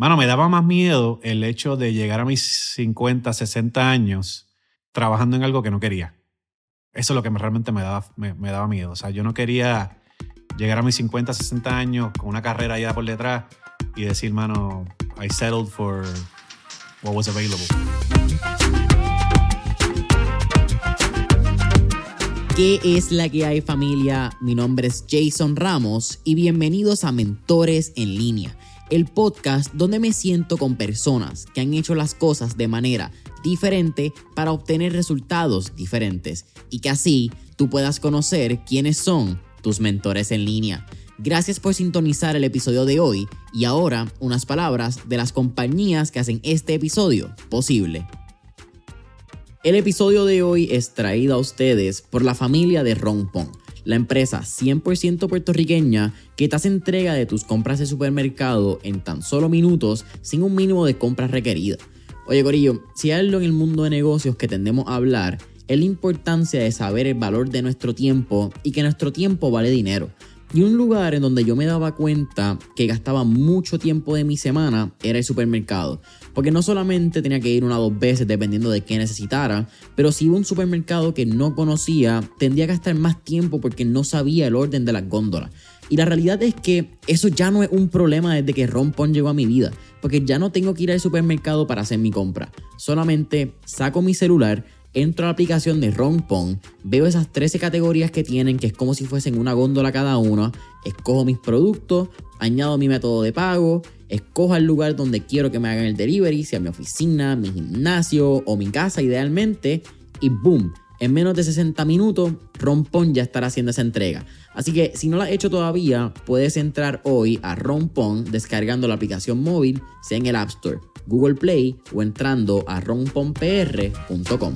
Mano, me daba más miedo el hecho de llegar a mis 50, 60 años trabajando en algo que no quería. Eso es lo que realmente me daba, me, me daba miedo. O sea, yo no quería llegar a mis 50, 60 años con una carrera ya por detrás y decir, mano, I settled for what was available. ¿Qué es la que hay familia? Mi nombre es Jason Ramos y bienvenidos a Mentores en línea, el podcast donde me siento con personas que han hecho las cosas de manera diferente para obtener resultados diferentes y que así tú puedas conocer quiénes son tus mentores en línea. Gracias por sintonizar el episodio de hoy y ahora unas palabras de las compañías que hacen este episodio posible. El episodio de hoy es traído a ustedes por la familia de Rompon, la empresa 100% puertorriqueña que te hace entrega de tus compras de supermercado en tan solo minutos sin un mínimo de compras requeridas. Oye Corillo, si hay algo en el mundo de negocios que tendemos a hablar, es la importancia de saber el valor de nuestro tiempo y que nuestro tiempo vale dinero. Y un lugar en donde yo me daba cuenta que gastaba mucho tiempo de mi semana era el supermercado. Porque no solamente tenía que ir una o dos veces dependiendo de qué necesitara, pero si iba a un supermercado que no conocía, tendría que gastar más tiempo porque no sabía el orden de las góndolas. Y la realidad es que eso ya no es un problema desde que Rompon llegó a mi vida, porque ya no tengo que ir al supermercado para hacer mi compra. Solamente saco mi celular, entro a la aplicación de Rompon, veo esas 13 categorías que tienen, que es como si fuesen una góndola cada una, escojo mis productos, añado mi método de pago, escojo el lugar donde quiero que me hagan el delivery, sea mi oficina, mi gimnasio o mi casa idealmente, y boom, en menos de 60 minutos, Rompon ya estará haciendo esa entrega. Así que si no la has hecho todavía, puedes entrar hoy a Rompon descargando la aplicación móvil, sea en el App Store, Google Play o entrando a romponpr.com.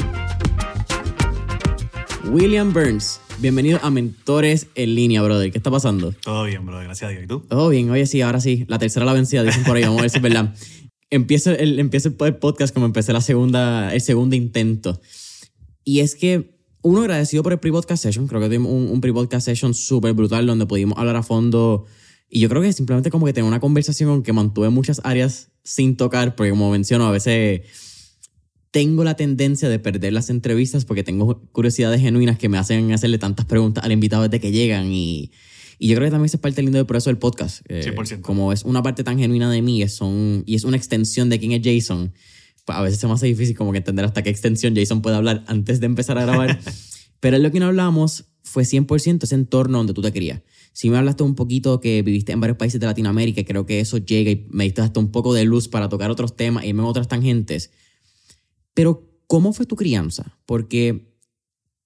William Burns, bienvenido a Mentores en línea, brother. ¿Qué está pasando? Todo bien, brother, gracias a Dios. ¿Y tú? Todo bien, oye, sí, ahora sí. La tercera la vencida, dicen por ahí, vamos a ver si es verdad. Empiezo el, empiezo el podcast como empecé la segunda, el segundo intento. Y es que, uno, agradecido por el pre-podcast session. Creo que tuvimos un, un pre-podcast session súper brutal donde pudimos hablar a fondo. Y yo creo que simplemente como que tener una conversación que mantuve muchas áreas sin tocar, porque como menciono, a veces tengo la tendencia de perder las entrevistas porque tengo curiosidades genuinas que me hacen hacerle tantas preguntas al invitado desde que llegan y, y yo creo que también es parte lindo del proceso del podcast. Eh, 100%. Como es una parte tan genuina de mí es son, y es una extensión de quién es Jason, pues a veces se me hace difícil como que entender hasta qué extensión Jason puede hablar antes de empezar a grabar. Pero lo que no hablamos fue 100% ese entorno donde tú te querías. Si me hablaste un poquito que viviste en varios países de Latinoamérica, creo que eso llega y me diste hasta un poco de luz para tocar otros temas y irme en otras tangentes. Pero, ¿cómo fue tu crianza? Porque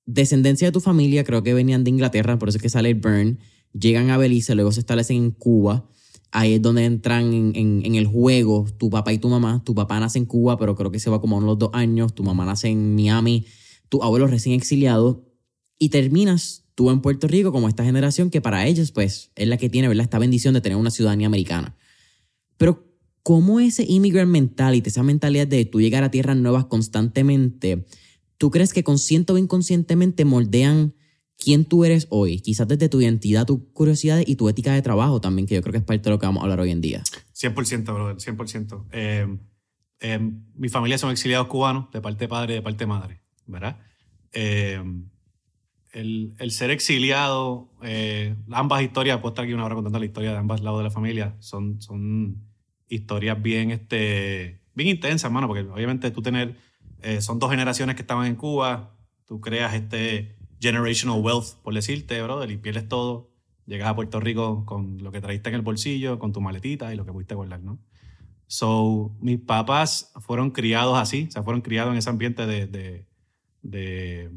descendencia de tu familia creo que venían de Inglaterra, por eso es que sale el Burn, llegan a Belice, luego se establecen en Cuba. Ahí es donde entran en, en- el juego tu papá y tu mamá. Tu papá nace en Cuba, pero creo que se va como a unos dos años. Tu mamá nace en Miami. Tu abuelo recién exiliado. Y terminas tú en Puerto Rico como esta generación que para ellos, pues, es la que tiene, ¿verdad? Esta bendición de tener una ciudadanía americana. Pero, ¿cómo ese immigrant mentality, esa mentalidad de tú llegar a tierras nuevas constantemente, tú crees que consciente o inconscientemente moldean quién tú eres hoy? Quizás desde tu identidad, tus curiosidades y tu ética de trabajo también, que yo creo que es parte de lo que vamos a hablar hoy en día. 100%, brother, 100%. Eh, eh, mi familia son exiliados cubanos, de parte de padre y de parte de madre, ¿verdad? Eh, el, el ser exiliado, eh, ambas historias, puedo estar aquí una hora contando la historia de ambos lados de la familia, son, son historias bien, este, bien intensas, hermano, porque obviamente tú tener, eh, son dos generaciones que estaban en Cuba, tú creas este generational wealth, por decirte, brother, y pierdes todo, llegas a Puerto Rico con lo que traíste en el bolsillo, con tu maletita y lo que pudiste guardar, ¿no? So, mis papás fueron criados así, o sea, fueron criados en ese ambiente de, de, de,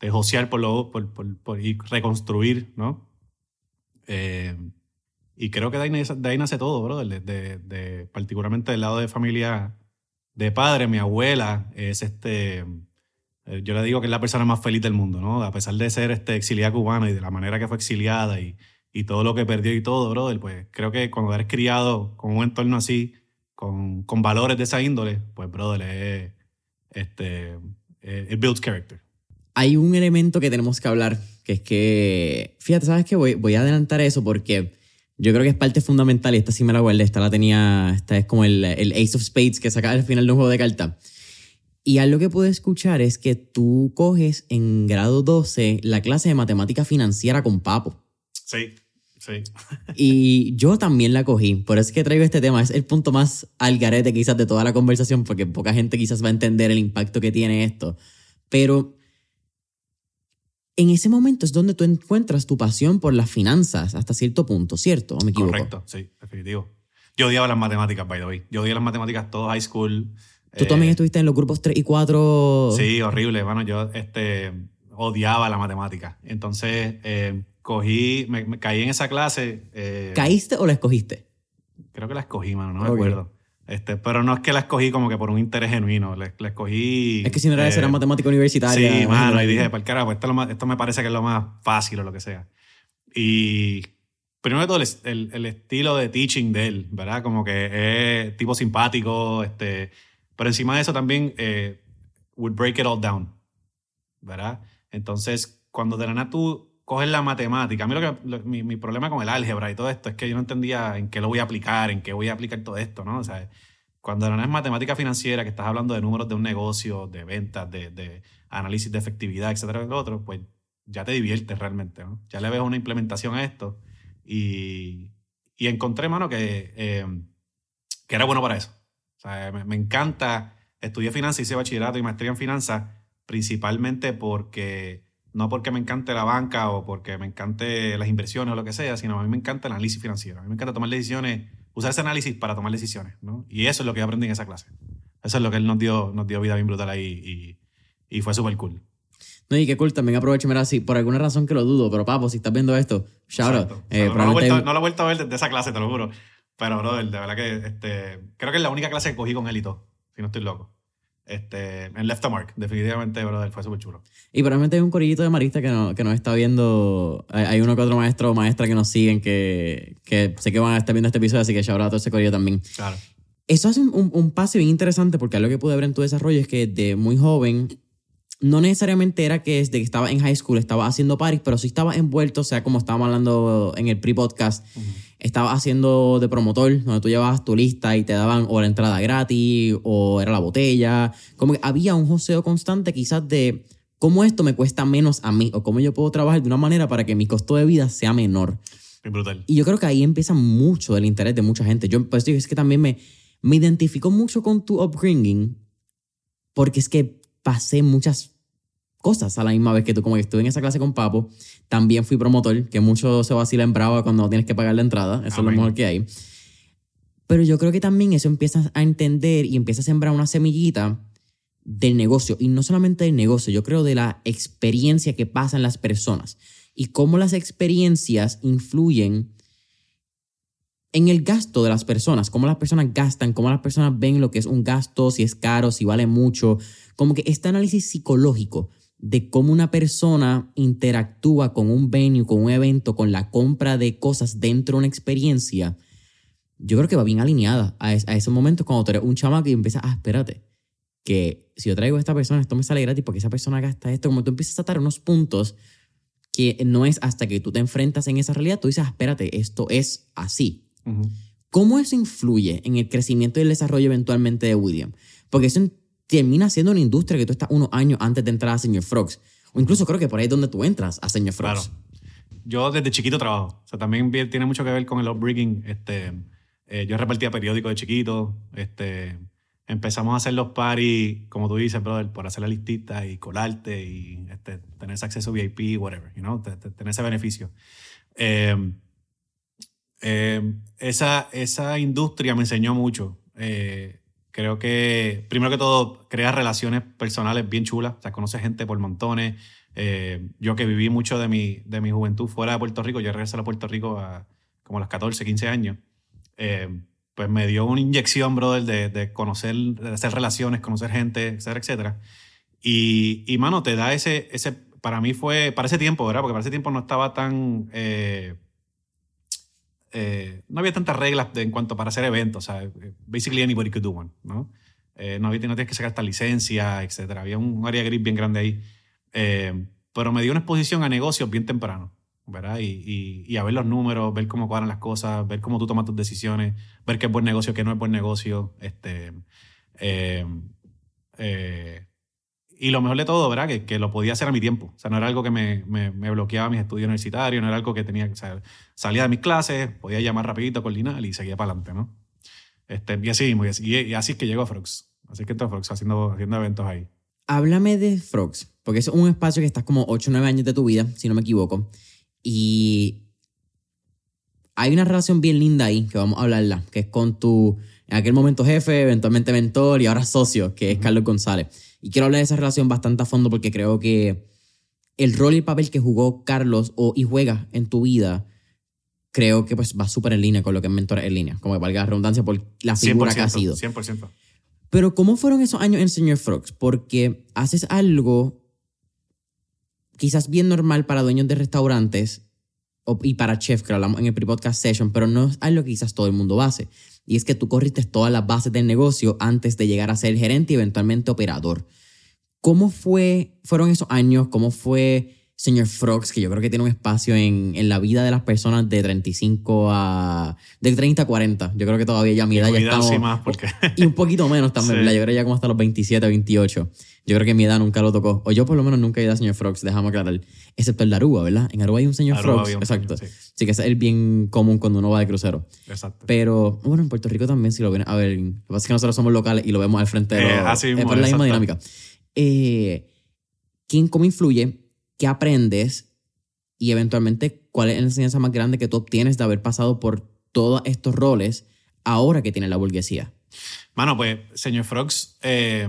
de josear por, lo, por, por, por- y reconstruir, ¿no? Eh, y creo que de ahí, de ahí nace todo, brother, de, de- de- particularmente del lado de familia de padre, mi abuela es este, eh, yo le digo que es la persona más feliz del mundo, ¿no? A pesar de ser este, exiliada cubana y de la manera que fue exiliada y, y todo lo que perdió y todo, brother, pues creo que cuando eres criado con un entorno así, con, con valores de esa índole, pues, brother, es, este, eh, it builds character. Hay un elemento que tenemos que hablar, que es que, fíjate, ¿sabes qué? Voy, voy a adelantar eso porque Yo creo que es parte fundamental y esta sí me la guardé. Esta la tenía, esta es como el, el Ace of Spades que saca al final de un juego de cartas. Y algo que pude escuchar es que tú coges en grado 12 la clase de matemática financiera con Papo. Sí, sí. Y yo también la cogí. Por eso es que traigo este tema. Es el punto más al garete quizás de toda la conversación porque poca gente quizás va a entender el impacto que tiene esto. Pero en ese momento es donde tú encuentras tu pasión por las finanzas hasta cierto punto, ¿cierto? ¿O me equivoco? Correcto, sí, definitivo. Yo odiaba las matemáticas, by the way. Yo odiaba las matemáticas todo high school. ¿Tú Eh, también estuviste en los grupos 3 y 4? Sí, horrible. Bueno, yo este, odiaba la matemática. Entonces, eh, cogí, me, me caí en esa clase. eh, ¿Caíste o la escogiste? Creo que la escogí, mano, no me acuerdo. Este, pero no es que la escogí como que por un interés genuino. La, la escogí. Es que si no era eh, era matemática universitaria. Sí, mano, y dije, para el carajo, esto, es lo más- esto me parece que es lo más fácil o lo que sea. Y primero de todo, el, el- el estilo de teaching de él, ¿verdad? Como que es tipo simpático, este, pero encima de eso también, eh, would break it all down, ¿verdad? Entonces, cuando de la nada tú coges la matemática, a mí lo que, lo- mi, mi problema con el álgebra y todo esto es que yo no entendía en qué lo voy a aplicar, en qué voy a aplicar todo esto, ¿no? O sea, cuando nada es matemática financiera, que estás hablando de números de un negocio, de ventas, de, de análisis de efectividad, etcétera, lo otro, pues ya te diviertes realmente, ¿no? Ya le ves una implementación a esto y, y encontré, mano, que, eh, que era bueno para eso. O sea, me, me encanta, estudié finanzas, hice bachillerato y maestría en finanzas, principalmente porque, no porque me encante la banca o porque me encante las inversiones o lo que sea, sino a mí me encanta el análisis financiero. A mí me encanta tomar decisiones, usar ese análisis para tomar decisiones, ¿no? Y eso es lo que yo aprendí en esa clase. Eso es lo que él nos dio, nos dio vida bien brutal ahí y, y fue súper cool. No, y qué cool, también aprovecho, mira, si por alguna razón que lo dudo, pero papo, si estás viendo esto, shout out. Eh, O sea, no, lo he probablemente- vuelto, no lo he vuelto a ver desde esa clase, te lo juro. Pero, brother, de verdad que este, creo que es la única clase que cogí con él y todo, si no estoy loco. Este, en Left a Mark, definitivamente, brother, fue súper chulo. Y probablemente hay un corillito de marista que, no, que nos está viendo. Hay, uno que otro maestro o maestra que nos siguen que, que sé que van a estar viendo este episodio, así que shout out a todo ese corillo también. Claro. Eso hace un, un, un pase bien interesante porque algo que pude ver en tu desarrollo es que de muy joven, no necesariamente era que desde que estaba en high school estaba haciendo paris, pero sí estaba envuelto, o sea, como estábamos hablando en el pre-podcast, estaba haciendo de promotor, donde tú llevabas tu lista y te daban o la entrada gratis o era la botella. Como que había un joseo constante quizás de cómo esto me cuesta menos a mí o cómo yo puedo trabajar de una manera para que mi costo de vida sea menor. Bien brutal. Y yo creo que ahí empieza mucho del interés de mucha gente. Yo pues digo, es que también me, me identifico mucho con tu upbringing porque es que pasé muchas cosas a la misma vez que tú, como que estuve en esa clase con Papo, también fui promotor, que mucho se vacila en Brava cuando tienes que pagar la entrada, eso es lo mejor que hay. Pero yo creo que también eso empiezas a entender y empieza a sembrar una semillita del negocio, y no solamente del negocio, yo creo de la experiencia que pasan las personas y cómo las experiencias influyen en el gasto de las personas, cómo las personas gastan, cómo las personas ven lo que es un gasto, si es caro, si vale mucho, como que este análisis psicológico de cómo una persona interactúa con un venue, con un evento, con la compra de cosas dentro de una experiencia, yo creo que va bien alineada a, es- a esos momentos cuando tú eres un chamaco y empiezas, ah, espérate, que si yo traigo a esta persona, esto me sale gratis porque esa persona gasta esto, como tú empiezas a atar unos puntos que no es hasta que tú te enfrentas en esa realidad, tú dices, ah, espérate, esto es así. ¿Cómo eso influye en el crecimiento y el desarrollo eventualmente de William? Porque eso en- termina siendo una industria que tú estás unos años antes de entrar a Senior Frogs. O incluso creo que por ahí es donde tú entras a Senior Claro. Frogs. Yo desde chiquito trabajo. O sea, también tiene mucho que ver con el upbringing. Este, eh, yo repartía periódicos de chiquito. Este, empezamos a hacer los parties, como tú dices, brother, por hacer la listita y colarte y este, tener ese acceso VIP, whatever, you know, te- te- tener ese beneficio. Eh, eh, esa, esa industria me enseñó mucho. Eh, creo que, primero que todo, crea relaciones personales bien chulas. O sea, conoces gente por montones. Eh, yo que viví mucho de mi, de mi juventud fuera de Puerto Rico, yo regresé a Puerto Rico a como a los 14, 15 años. Eh, pues me dio una inyección, brother, de, de conocer, de hacer relaciones, conocer gente, etcétera, etcétera. Y, y mano, te da ese, ese, para mí fue, para ese tiempo, ¿verdad? Porque para ese tiempo no estaba tan, eh, eh, no había tantas reglas en cuanto para hacer eventos, o sea, basically anybody could do one, ¿no? Eh, no, había, no que sacar esta licencia, etcétera. Había un área gris bien grande ahí. Eh, pero me dio una exposición a negocios bien temprano. ¿verdad? Y, y, y, a ver los números, ver cómo cuadran las cosas, ver cómo tú tomas tus decisiones, ver qué es buen negocio, qué no es buen negocio. Este, eh, y lo mejor de todo, ¿verdad? Que, que, lo podía hacer a mi tiempo. O sea, no era algo que me, me, me bloqueaba mis estudios universitarios, no era algo que tenía, o sea, salía de mis clases, podía llamar rapidito, coordinar y seguía para adelante, ¿no? Este, y así, y, y así es que llego a Frogs. Así que entró a Frogs haciendo, haciendo eventos ahí. Háblame de Frogs, porque es un espacio que estás como 8 o 9 años de tu vida, si no me equivoco. Y hay una relación bien linda ahí, que vamos a hablarla, que es con tu, en aquel momento jefe, eventualmente mentor y ahora socio, que es Carlos González. Y quiero hablar de esa relación bastante a fondo porque creo que el rol y el papel que jugó Carlos o, y juega en tu vida, creo que pues va súper en línea con lo que es mentor en línea, como que valga la redundancia por la figura que ha sido. 100%. Pero ¿cómo fueron esos años en Señor Frogs? Porque haces algo quizás bien normal para dueños de restaurantes y para chefs, que hablamos en el pre-podcast session, pero no es algo que quizás todo el mundo hace. Y es que tú corriste todas las bases del negocio antes de llegar a ser gerente y eventualmente operador. ¿Cómo fue, fueron esos años? ¿Cómo fue señor Frogs, que yo creo que tiene un espacio en, en, la vida de las personas de 35 a... de 30 a 40. Yo creo que todavía ya mi edad ya más porque... Y un poquito menos también, sí. yo creo ya como hasta los 27, 28. Yo creo que mi edad nunca lo tocó. O yo por lo menos nunca he ido a señor Frogs, dejamos aclarar. Excepto el de Aruba, ¿verdad? En Aruba hay un señor Aruba Frogs. un Exacto. señor, sí. sí. que ese es el bien común cuando uno va de crucero. Exacto. Pero, bueno, en Puerto Rico también, si lo ven, a ver, lo que pasa es que nosotros somos locales y lo vemos al frente de Eh, así es mismo, por la misma dinámica. Eh, ¿Quién, cómo influye? ¿Qué aprendes? Y eventualmente, ¿cuál es la enseñanza más grande que tú obtienes de haber pasado por todos estos roles ahora que tiene la burguesía? Mano, pues, señor Frogs, eh,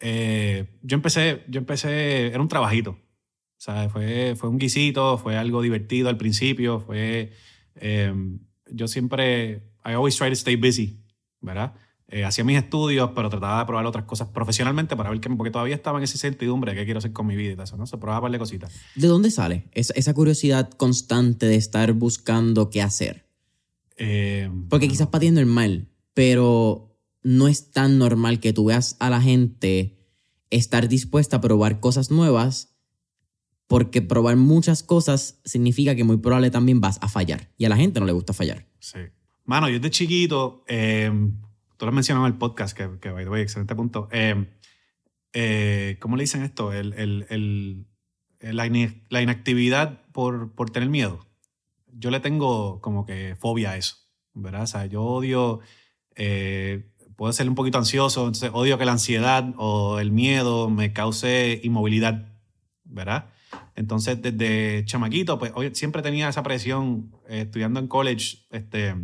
eh, yo empecé, yo empecé, era un trabajito. O sea, fue, fue un guisito, fue algo divertido al principio, fue, eh, yo siempre, I always try to stay busy, ¿verdad? Eh, hacía mis estudios, pero trataba de probar otras cosas profesionalmente para ver qué, porque todavía estaba en esa incertidumbre de qué quiero hacer con mi vida y todo eso, ¿no? Se probaba un par de cositas. ¿De dónde sale esa, esa curiosidad constante de estar buscando qué hacer? Eh, Porque quizás para ti es normal, pero no es tan normal que tú veas a la gente estar dispuesta a probar cosas nuevas, porque probar muchas cosas significa que muy probable también vas a fallar. Y a la gente no le gusta fallar. Sí. Mano, yo desde chiquito, eh, tú lo has mencionado en el podcast, que, que by the way, excelente punto. Eh, eh, ¿Cómo le dicen esto? El, el, el- la, inactividad por, por tener miedo. Yo le tengo como que fobia a eso, ¿verdad? O sea, yo odio, eh, puedo ser un poquito ansioso, entonces odio que la ansiedad o el miedo me cause inmovilidad, ¿verdad? Entonces, desde chamaquito, pues siempre tenía esa presión eh, estudiando en college, este,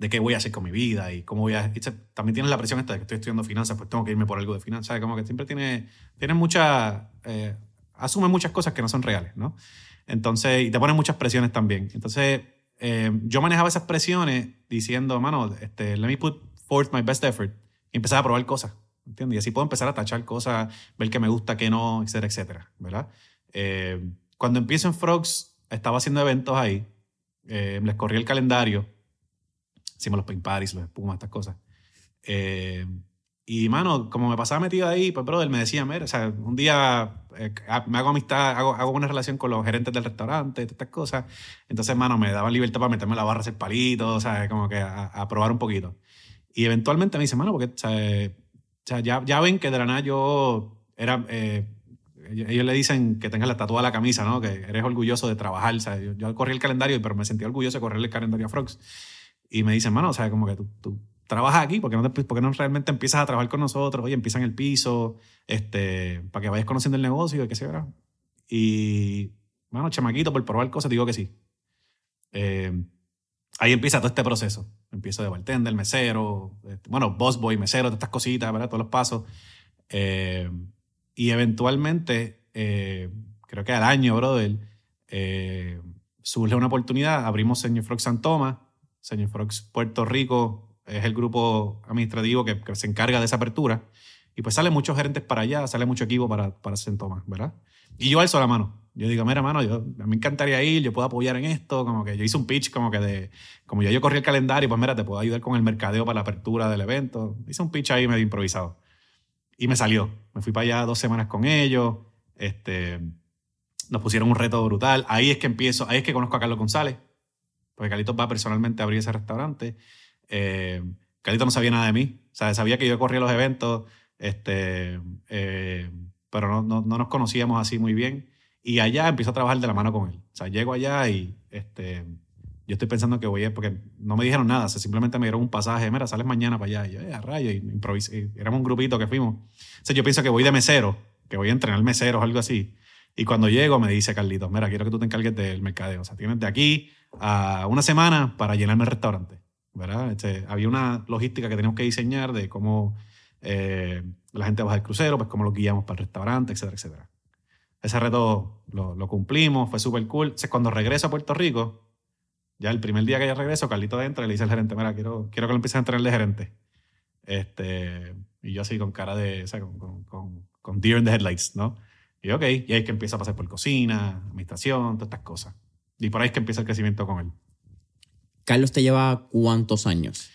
de qué voy a hacer con mi vida y cómo voy a... También tienes la presión esta de que estoy estudiando finanzas, pues tengo que irme por algo de finanzas. Como que siempre tiene, tiene mucha... eh, asume muchas cosas que no son reales, ¿no? Entonces, y te ponen muchas presiones también. Entonces, eh, yo manejaba esas presiones diciendo, mano, este, let me put forth my best effort y empezaba a probar cosas, ¿entiendes? Y así puedo empezar a tachar cosas, ver qué me gusta, qué no, etcétera, etcétera, ¿verdad? Eh, cuando empiezo en Frogs, estaba haciendo eventos ahí, eh, les corrí el calendario, hicimos los paint parties, los espumas, estas cosas. Eh, y, mano, como me pasaba metido ahí, pues, brother, me decía, mira, o sea, un día eh, me hago amistad, hago, hago una relación con los gerentes del restaurante, estas cosas. Entonces, mano, me daban libertad para meterme la barra hacer palitos, o sea, como que a, a probar un poquito. Y eventualmente me dice, mano, porque, o sea, ya, ya ven que de la nada yo era... eh, ellos le dicen que tengas la tatuada la camisa, ¿no? Que eres orgulloso de trabajar. Sea, yo, yo corrí el calendario, pero me sentía orgulloso de correr el calendario a Frogs. Y me dicen, mano, o sea, como que tú, tú trabajas aquí, ¿por qué, no te- por qué no realmente empiezas a trabajar con nosotros? Oye, empieza en el piso, este, para que vayas conociendo el negocio y qué sé yo. Y, bueno, chamaquito, por probar cosas, digo que sí. Eh, ahí empieza todo este proceso. Empiezo de bartender, mesero, este, bueno, boss boy, mesero, todas estas cositas, ¿verdad? Todos los pasos. Eh, y eventualmente, eh, creo que al año, brother, eh, surge una oportunidad. Abrimos Señor Frogs San Tomás. Señor Frogs Puerto Rico es el grupo administrativo que, se encarga de esa apertura. Y pues salen muchos gerentes para allá, sale mucho equipo para, para Tomás, ¿verdad? Y yo alzo la mano. Yo digo, mira, mano, yo, a mí me encantaría ir, yo puedo apoyar en esto. Como que yo hice un pitch, como que de. Como ya yo corrí el calendario, pues mira, te puedo ayudar con el mercadeo para la apertura del evento. Hice un pitch ahí medio improvisado. Y me salió. Me fui para allá dos semanas con ellos. Este, Nos pusieron un reto brutal. Ahí es que empiezo, ahí es que conozco a Carlos González, porque Carlitos va personalmente a abrir ese restaurante. Eh, no sabía nada de mí. O sea, sabía que yo corría los eventos, este, eh, pero no, no, no, nos conocíamos así muy bien. Y allá empiezo a trabajar de la mano con él. O sea, llego allá y este, yo estoy pensando que voy a, porque no me dijeron nada, o sea, simplemente me dieron un pasaje, mira, sales mañana para allá. Y yo, eh, a rayo, y improvisé. Éramos un grupito que fuimos. O sea, yo pienso que voy de mesero, que voy a entrenar meseros algo así. Y cuando llego me dice Carlitos, mira, quiero que tú te encargues del mercadeo. O sea, tienes de aquí a una semana para llenarme el restaurante. ¿verdad? Este, había una logística que teníamos que diseñar de cómo eh, la gente baja el crucero, pues cómo lo guiamos para el restaurante, etcétera, etcétera. Ese reto lo, lo cumplimos, fue súper cool. Entonces, cuando regreso a Puerto Rico, ya el primer día que ya regreso, Carlito entra y le dice al gerente, mira, quiero, quiero que lo empieces a entrenar de gerente. Este, y yo así con cara de, o sea, con, con, con, con deer in the headlights, ¿no? Y ok, y ahí es que empieza a pasar por cocina, administración, todas estas cosas. Y por ahí es que empieza el crecimiento con él. Carlos te lleva cuántos años?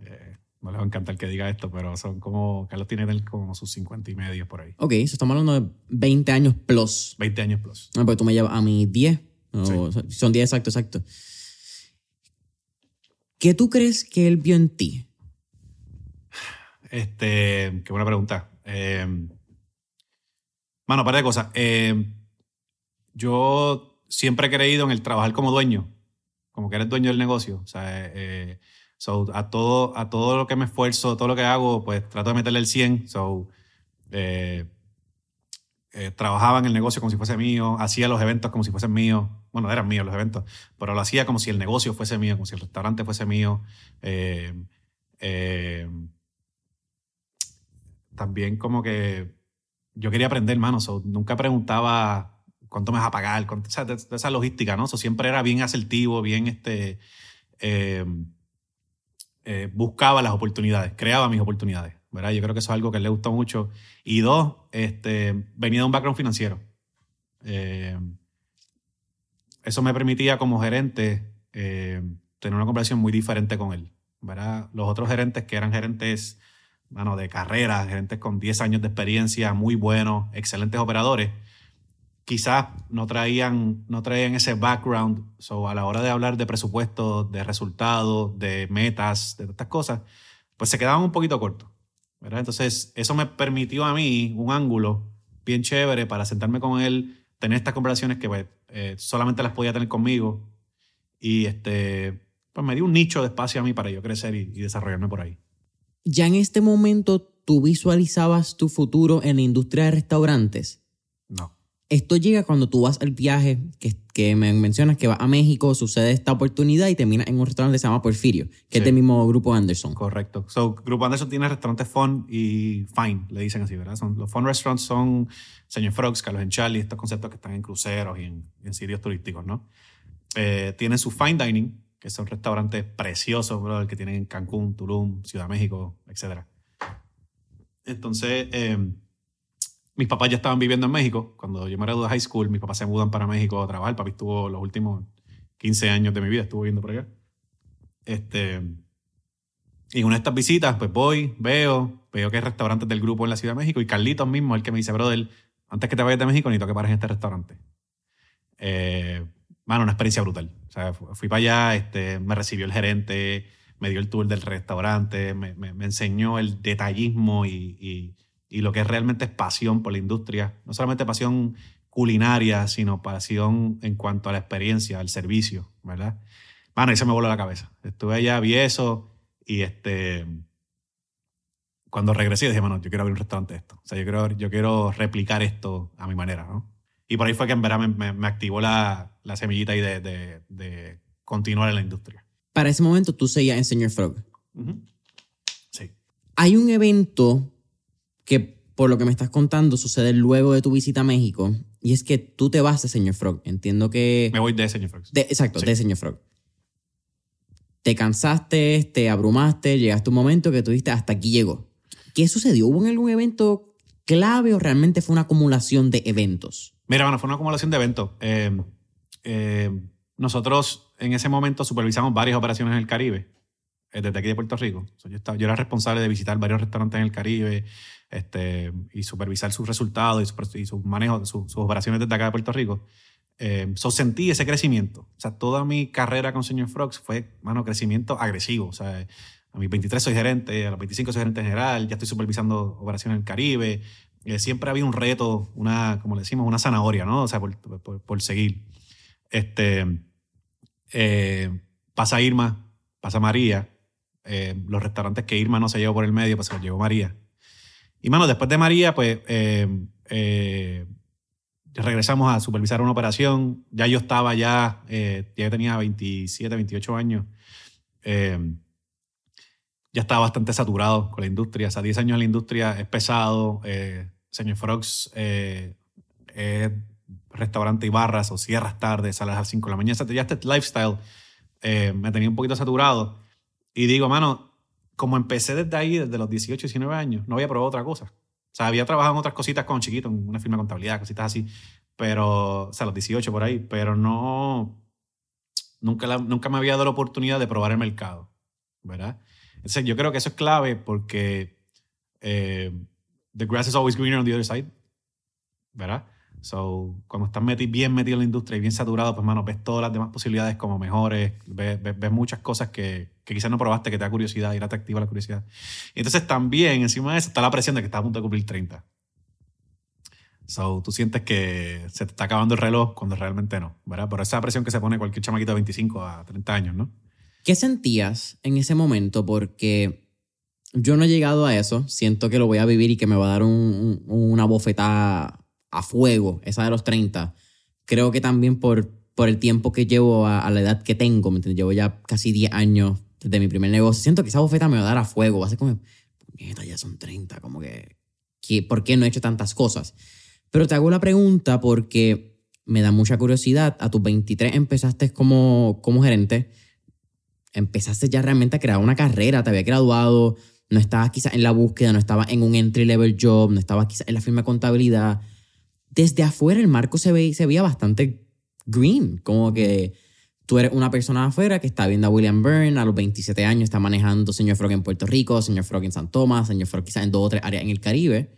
Eh, no les va a encantar que diga esto, pero son como, Carlos tiene como sus 50 y medio por ahí. Ok, so estamos hablando de 20 años plus. 20 años plus. No, porque tú me llevas a mis 10. No, Son 10 exacto, exacto. ¿Qué tú crees que él vio en ti? Este, qué buena pregunta. Eh, mano, par de cosas. Eh, yo siempre he creído en el trabajar como dueño, como que eres dueño del negocio. O sea, eh, so, a, todo, a todo lo que me esfuerzo, todo lo que hago, pues trato de meterle el 100. So, eh, eh, trabajaba en el negocio como si fuese mío, hacía los eventos como si fuesen míos. Bueno, eran míos los eventos, pero lo hacía como si el negocio fuese mío, como si el restaurante fuese mío. Eh, eh, también como que yo quería aprender, mano. So, nunca preguntaba cuánto me vas a pagar, cuánto, o sea, de, de esa logística, ¿no? So, siempre era bien asertivo, bien este... Eh, eh, buscaba las oportunidades, creaba mis oportunidades, ¿verdad? Yo creo que eso es algo que le gustó mucho. Y dos, este, venía de un background financiero. Eh, eso me permitía como gerente eh, tener una conversación muy diferente con él, ¿verdad? Los otros gerentes que eran gerentes bueno, de carrera, gerentes con 10 años de experiencia, muy buenos, excelentes operadores, quizás no traían, no traían ese background. So, a la hora de hablar de presupuestos, de resultados, de metas, de estas cosas, pues se quedaban un poquito cortos. ¿verdad? Entonces, eso me permitió a mí un ángulo bien chévere para sentarme con él, tener estas conversaciones que pues, eh, solamente las podía tener conmigo. Y este, pues me dio un nicho de espacio a mí para yo crecer y, y desarrollarme por ahí. ¿Ya en este momento tú visualizabas tu futuro en la industria de restaurantes? No. Esto llega cuando tú vas al viaje que, que me mencionas que vas a México, sucede esta oportunididad y terminas en un restaurante que se llama Porfirio, que es Sí. del mismo grupo Anderson. Correcto. So, Grupo Anderson tiene restaurantes fun y fine, le dicen así, ¿verdad? Son, los fun restaurants son Señor Frogs, Carlos en Charlie, estos conceptos que están en cruceros y en, en sitios turísticos, ¿no? Eh, tienen su fine dining, que son restaurantes preciosos, brother, que tienen en Cancún, Tulum, Ciudad México, etc. Entonces, eh, mis papás ya estaban viviendo en México. Cuando yo me gradué de high school, mis papás se mudan para México a trabajar. Papi estuvo los últimos 15 años de mi vida, estuvo viviendo por allá. Este, y en una de estas visitas, pues voy, veo, veo que hay restaurantes del grupo en la Ciudad de México y Carlitos mismo, el que me dice, brother, antes que te vayas de México, necesito que pares en este restaurante. Eh, mano, una experiencia brutal. O sea, fu- fui para allá, este, me recibió el gerente, me dio el tour del restaurante, me, me- me enseñó el detallismo y, y- y lo que realmente es pasión por la industria. No solamente pasión culinaria, sino pasión en cuanto a la experiencia, al servicio, ¿verdad? Mano, y se me voló la cabeza. Estuve allá, vi eso y este... Cuando regresé dije, mano, yo quiero abrir un restaurante de esto. O sea, yo quiero, yo quiero replicar esto a mi manera, ¿no? Y por ahí fue que en verdad me, me- me activó la, la semillita ahí de, de- de continuar en la industria. Para ese momento tú seguías en Señor Frog. Ujú. Sí. Hay un evento que, por lo que me estás contando, sucede luego de tu visita a México y es que tú te vas de Señor Frog. Entiendo que... Me voy de Señor Frogs. De- exacto, Sí. de Señor Frog. Te cansaste, te abrumaste, llegaste a un momento que tú dijiste hasta aquí llegó. ¿Qué sucedió? ¿Hubo algún evento clave o realmente fue una acumulación de eventos? Mira, bueno, fue una acumulación de eventos. Eh, eh, nosotros en ese momento supervisamos varias operaciones en el Caribe. eh, desde aquí de Puerto Rico. yo, estaba, yo era responsable de visitar varios restaurantes en el Caribe este, y supervisar sus resultados y, su, sus manejos, sus operaciones desde acá de Puerto Rico. Eh, so sentí ese crecimiento. O sea, toda mi carrera con Señor Frogs fue, mano, crecimiento agresivo. O sea, a mis 23 soy gerente, a los 25 soy gerente general, ya estoy supervisando operaciones en el Caribe. Eh, siempre había un reto, una, como le decimos, una zanahoria, ¿no? O sea, por, por, seguir. Este, eh, pasa Irma, pasa María. Eh, los restaurantes que Irma no se llevó por el medio, pues se los llevó María. Y, mano, después de María, pues regresamos a supervisar una operación. Ya yo estaba ya, ya tenía 27, 28 años. ya estaba bastante saturado con la industria. O sea, 10 años en la industria es pesado. Señor Frogs eh, restaurante y barras o cierras tarde, sales a las 5 de la mañana. Ya este lifestyle eh, me tenía un poquito saturado. Y digo, mano, como empecé desde ahí, desde los 18, 19 años, no había probado otra cosa. O sea, había trabajado en otras cositas con chiquito, en una firma de contabilidad, cositas así, pero, o sea, los 18 por ahí, pero no, nunca, nunca me había dado la oportunidad de probar el mercado, ¿verdad? Entonces, yo creo que eso es clave porque eh, the grass is always greener on the other side, ¿verdad? So, cuando estás bien metido en la industria y bien saturado, pues, mano, ves todas las demás posibilidades como mejores, ves, ves, muchas cosas que, que, quizás no probaste, que te da curiosidad y era atractiva la curiosidad. Y entonces también, encima de eso, está la presión de que estás a punto de cumplir 30. So, tú sientes que se te está acabando el reloj cuando realmente no, ¿verdad? Por esa presión que se pone cualquier chamaquito de 25 a 30 años, ¿no? ¿Qué sentías en ese momento? Porque yo no he llegado a eso. Siento que lo voy a vivir y que me va a dar una bofetada a fuego, esa de los 30. Creo que también por, por el tiempo que llevo a, la edad que tengo, ¿me entiendes? Llevo ya casi 10 años desde mi primer negocio. Siento que esa bofeta me va a dar a fuego. Va a ser como, ya son 30, como que, ¿por qué no he hecho tantas cosas? Pero te hago la pregunta porque me da mucha curiosidad. A tus 23 empezaste como, como gerente. Empezaste ya realmente a crear una carrera, te había graduado, no estabas quizás en la búsqueda, no estabas en un entry level job, no estabas quizás en la firma de contabilidad. Desde afuera el marco se, ve, se veía bastante green, como que tú eres una persona afuera que está viendo a William Byrne a los 27 años, está manejando Señor Frog en Puerto Rico, Señor Frog en San Tomás, Señor Frog quizás en dos o tres áreas en el Caribe.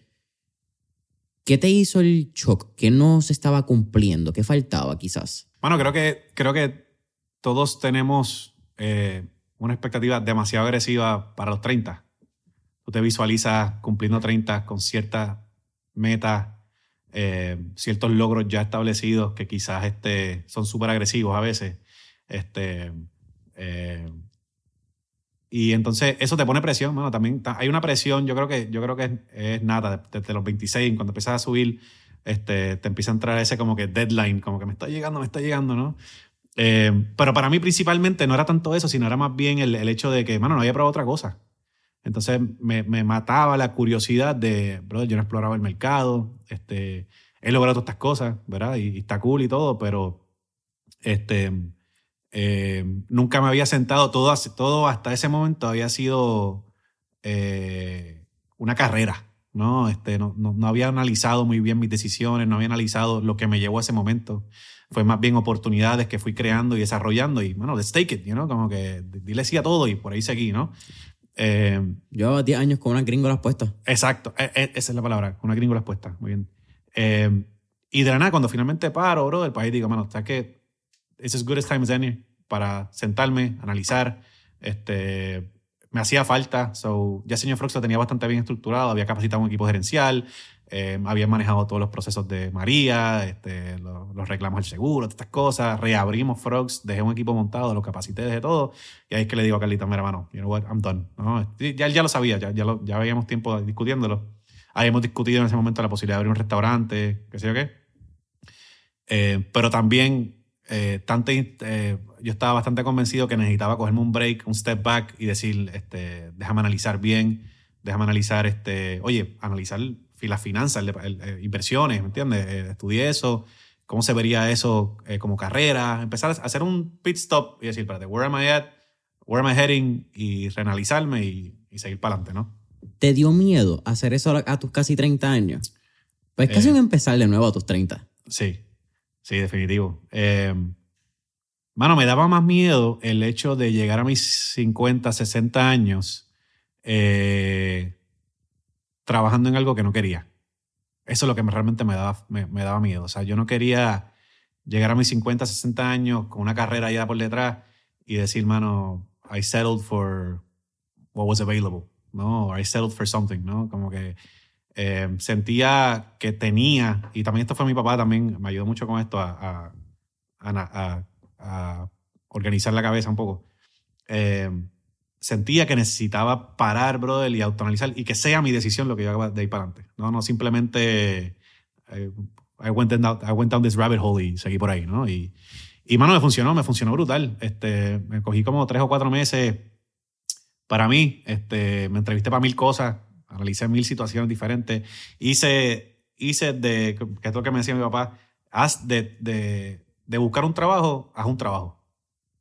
¿Qué te hizo el shock? ¿Qué no se estaba cumpliendo? ¿Qué faltaba quizás? Bueno, creo que, creo que todos tenemos eh, una expectativa demasiado agresiva para los 30 tú te visualizas cumpliendo 30 con ciertas metas, eh, ciertos logros ya establecidos que quizás este, son súper agresivos a veces. Este, eh, y entonces eso te pone presión, bueno, también hay una presión, yo creo que, yo creo que es, nada, desde los 26, cuando empiezas a subir, este, te empieza a entrar ese como que deadline, como que me está llegando, me está llegando, ¿no? Eh, pero para mí principalmente no era tanto eso, sino era más bien el, hecho de que, mano, no había probado otra cosa. Entonces me, me, mataba la curiosidad de, bro, yo no he explorado el mercado, este, he logrado todas estas cosas, ¿verdad? Y, está cool y todo, pero este, eh, nunca me había sentado, todo, todo hasta ese momento había sido eh, una carrera, ¿no? Este, no, no, había analizado muy bien mis decisiones, no había analizado lo que me llevó a ese momento. Fue más bien oportunidades que fui creando y desarrollando y, bueno, let's take it, you know? Como que dile sí a todo y por ahí seguí, ¿no? Eh, Yo 10 años con una gringolas puesta. Exacto, e, e, esa es la palabra, con una gringolas puesta. Muy bien. Eh, y de la nada, cuando finalmente paro, bro, del país, digo, mano, está que it's as good as time as any para sentarme, analizar. Este, me hacía falta. So, ya señor Frox lo tenía bastante bien estructurado, había capacitado un equipo gerencial, eh, había manejado todos los procesos de María, este, los, reclamos del seguro, todas estas cosas. Reabrimos Frogs, dejé un equipo montado, lo capacité, dejé todo. Y ahí es que le digo a Carlita, mira, hermano, you know what, I'm done. ¿No? Ya, ya lo sabía, ya, ya, lo, ya habíamos tiempo discutiéndolo. Habíamos discutido en ese momento la posibilidad de abrir un restaurante, qué sé yo qué. Eh, pero también eh, tanto, eh, yo estaba bastante convencido que necesitaba cogerme un break, un step back y decir, este, déjame analizar bien, déjame analizar, este, oye, analizar las finanzas, inversiones, ¿me entiendes? Eh, estudié eso, cómo se vería eso como carrera, empezar a hacer un pit stop y decir, espérate, where am I at, where am I heading y reanalizarme y, seguir para adelante, ¿no? ¿Te dio miedo hacer eso a tus casi 30 años? Pues casi un empezar de nuevo a tus 30. Sí, Sí, definitivo. Eh, mano, me daba más miedo el hecho de llegar a mis 50, 60 años eh, trabajando en algo que no quería. Eso es lo que realmente me daba, me, daba miedo. O sea, yo no quería llegar a mis 50, 60 años con una carrera ya por detrás y decir, mano, I settled for what was available, ¿no? I settled for something, ¿no? Como que eh, sentía que tenía, y también esto fue mi papá, también me ayudó mucho con esto a, a, a, organizar la cabeza un poco. Eh, sentía que necesitaba parar, brother, y autoanalizar, y que sea mi decisión lo que yo haga de ahí para adelante. No, no simplemente eh, I, went down, I went down this rabbit hole y seguí por ahí, ¿no? Y, y mano, me funcionó, me funcionó brutal. Este, me cogí como tres o cuatro meses para mí. Este, me entrevisté para mil cosas analicé mil situaciones diferentes. Hice, hice de, que es lo que me decía mi papá, haz de, de, de buscar un trabajo, haz un trabajo.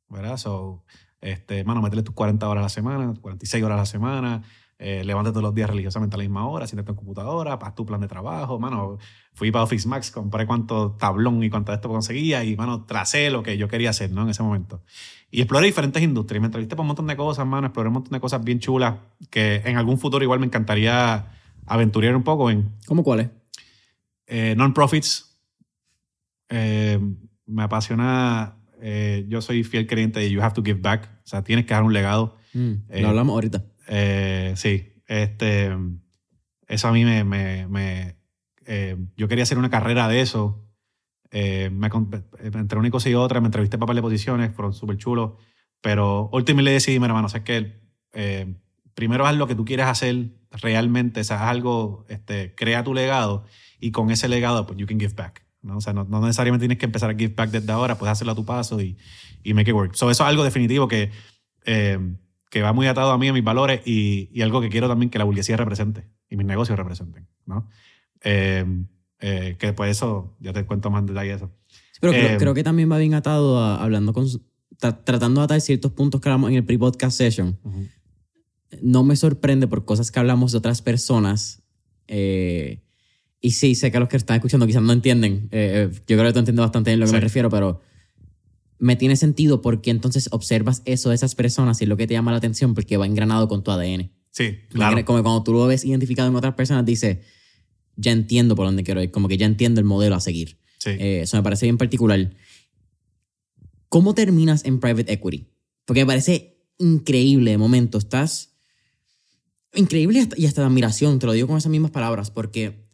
¿Verdad? So, este, mano, métele tus 40 horas a la semana, 46 horas a la semana, eh, levántate todos los días religiosamente a la misma hora, siéntate en computadora, haz tu plan de trabajo, mano, fui para Office Max, compré cuánto tablón y cuánto de esto conseguía y, mano, tracé lo que yo quería hacer, ¿no? En ese momento. Y exploré diferentes industrias. Me entrevisté por un montón de cosas, mano. Exploré un montón de cosas bien chulas que en algún futuro igual me encantaría aventurar un poco en. ¿Cómo cuáles? Eh, Non-profits. Eh, me apasiona. Eh, yo soy fiel creyente de You Have to Give Back. O sea, tienes que dar un legado. Mm, lo hablamos ahorita. sí. Este, eso a mí me. me, me yo quería hacer una carrera de eso eh, me, entre una cosa y otra, me entrevisté para de posiciones, fueron súper chulos, pero últimamente le decidí, mira, hermano, es que eh, primero haz lo que tú quieres hacer realmente, o sea, haz algo, este, crea tu legado y con ese legado, pues you can give back. ¿No? O sea, no, necesariamente tienes que empezar a give back desde ahora, puedes hacerlo a tu paso y, y make it work. So, eso es algo definitivo que, eh, que va muy atado a mí, a mis valores y, y, algo que quiero también que la burguesía represente y mis negocios representen. ¿no? Eh, eh, que después de eso, ya te cuento más en detalle eso. pero eh, creo, que también va bien atado a, hablando con, tratando de atar ciertos puntos que hablamos en el pre-podcast session. No me sorprende por cosas que hablamos de otras personas. Eh, y sí, sé que los que están escuchando quizás no entienden. yo creo que tú entiendes bastante bien a lo que me refiero, pero me tiene sentido porque entonces observas eso de esas personas y es lo que te llama la atención porque va engranado con tu ADN. Sí, claro. Como cuando tú lo ves identificado en otras personas, dices ya entiendo por dónde quiero ir, como que ya entiendo el modelo a seguir. Eh, eso me parece bien particular. ¿Cómo terminas en private equity? Porque me parece increíble de momento. Estás increíble y hasta de admiración, te lo digo con esas mismas palabras, porque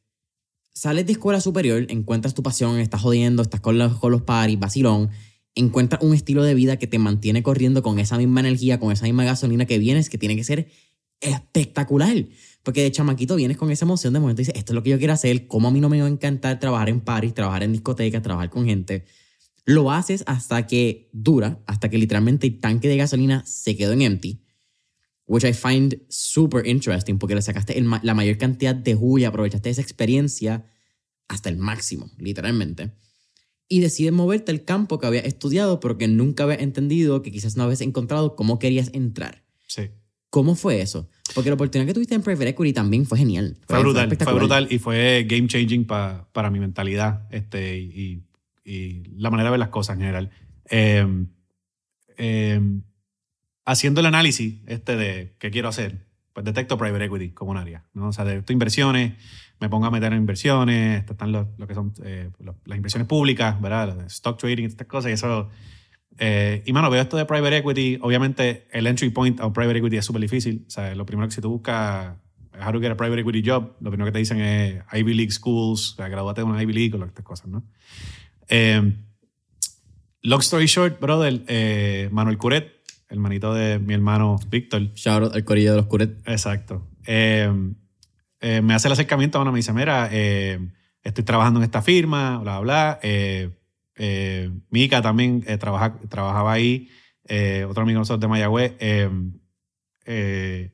sales de escuela superior, encuentras tu pasión, estás jodiendo, estás con los, con los paris, vacilón, encuentras un estilo de vida que te mantiene corriendo con esa misma energía, con esa misma gasolina que vienes, que tiene que ser espectacular. Porque de chamaquito vienes con esa emoción de momento y dices, esto es lo que yo quiero hacer, cómo a mí no me va a encantar trabajar en París, trabajar en discotecas, trabajar con gente. Lo haces hasta que dura, hasta que literalmente el tanque de gasolina se quedó en empty. Which I find super interesting porque le sacaste la mayor cantidad de jugo y aprovechaste esa experiencia hasta el máximo, literalmente. Y decides moverte al campo que había estudiado porque nunca habías entendido que quizás no habías encontrado cómo querías entrar. Sí. ¿Cómo fue eso? Porque la oportunidad que tuviste en Private Equity también fue genial. Fue, brutal, fue, brutal y fue game changing para mi mentalidad este, y, y, la manera de ver las cosas en general. Em, em, haciendo el análisis este de qué quiero hacer, pues detecto private equity como un área. ¿no? O sea, detecto inversiones, me pongo a meter en inversiones, están lo, que son eh, las inversiones públicas, ¿verdad? Stock trading, estas cosas, y eso eh, y mano, veo esto de private equity. Obviamente, el entry point a private equity es súper difícil. O sea, lo primero que si tú buscas how to get a private equity job, lo primero que te dicen es Ivy League schools, o sea, graduate de una Ivy League o estas cosas, ¿no? Eh, long story short, brother, eh, Manuel Curet, el manito de mi hermano Víctor. Shout out al corillo de los Curet. Exacto. Eh, me hace el acercamiento, bueno, me dice, mira, estoy trabajando en esta firma, bla, bla, bla eh, Mika también eh, trabaja, trabajaba ahí, eh, otro amigo nosotros de Mayagüez. Eh,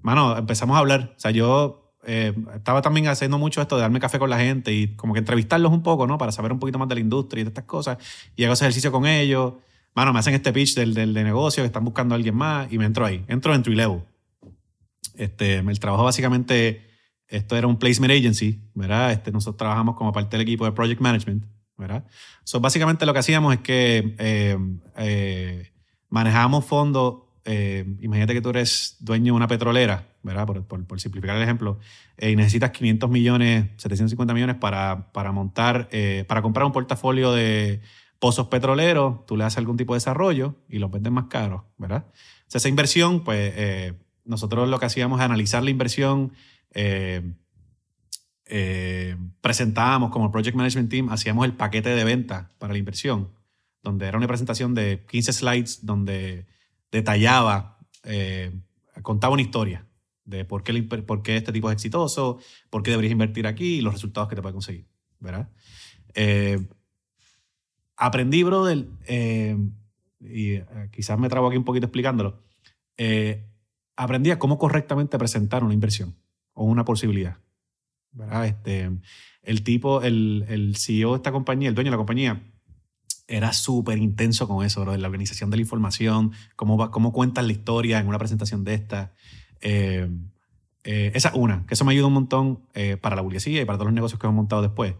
mano, empezamos a hablar. O sea, yo estaba también haciendo mucho esto de darme café con la gente y como que entrevistarlos un poco, ¿no? Para saber un poquito más de la industria y de estas cosas. Y hago ese ejercicio con ellos. Mano, me hacen este pitch del, del de negocio, que están buscando a alguien más y me entro ahí. Entro en Trilevo. Este, el trabajo básicamente, esto era un placement agency, ¿verdad? Este, nosotros trabajamos como parte del equipo de project management ¿verdad? So, básicamente lo que hacíamos es que eh, eh, manejábamos fondos. eh, imagínate que tú eres dueño de una petrolera, ¿verdad? Por, por- por simplificar el ejemplo, eh, y necesitas 500 millones, 750 millones para, para montar, eh, para comprar un portafolio de pozos petroleros, tú le haces algún tipo de desarrollo y los vendes más caros, ¿verdad? O sea, esa inversión, pues eh, nosotros lo que hacíamos es analizar la inversión, eh, eh, presentábamos como Project Management Team, hacíamos el paquete de venta para la inversión, donde era una presentación de 15 slides donde detallaba, contaba una historia de por qué, por qué este tipo es exitoso, por qué deberías invertir aquí y los resultados que te puede conseguir, ¿verdad? Aprendí, brother, eh, y eh, quizás me trabo aquí un poquito explicándolo, eh, aprendí a cómo correctamente presentar una inversión o una posibilidad. ¿verdad? Este, el tipo, el, el CEO de esta compañía, el dueño de la compañía, era súper intenso con eso, bro, de la organización de la información, cómo, va, cómo cuentas la historia en una presentación de esta. Eh, eh, esa es una, que eso me ayuda un montón eh, para la burguesía y para todos los negocios que hemos montado después.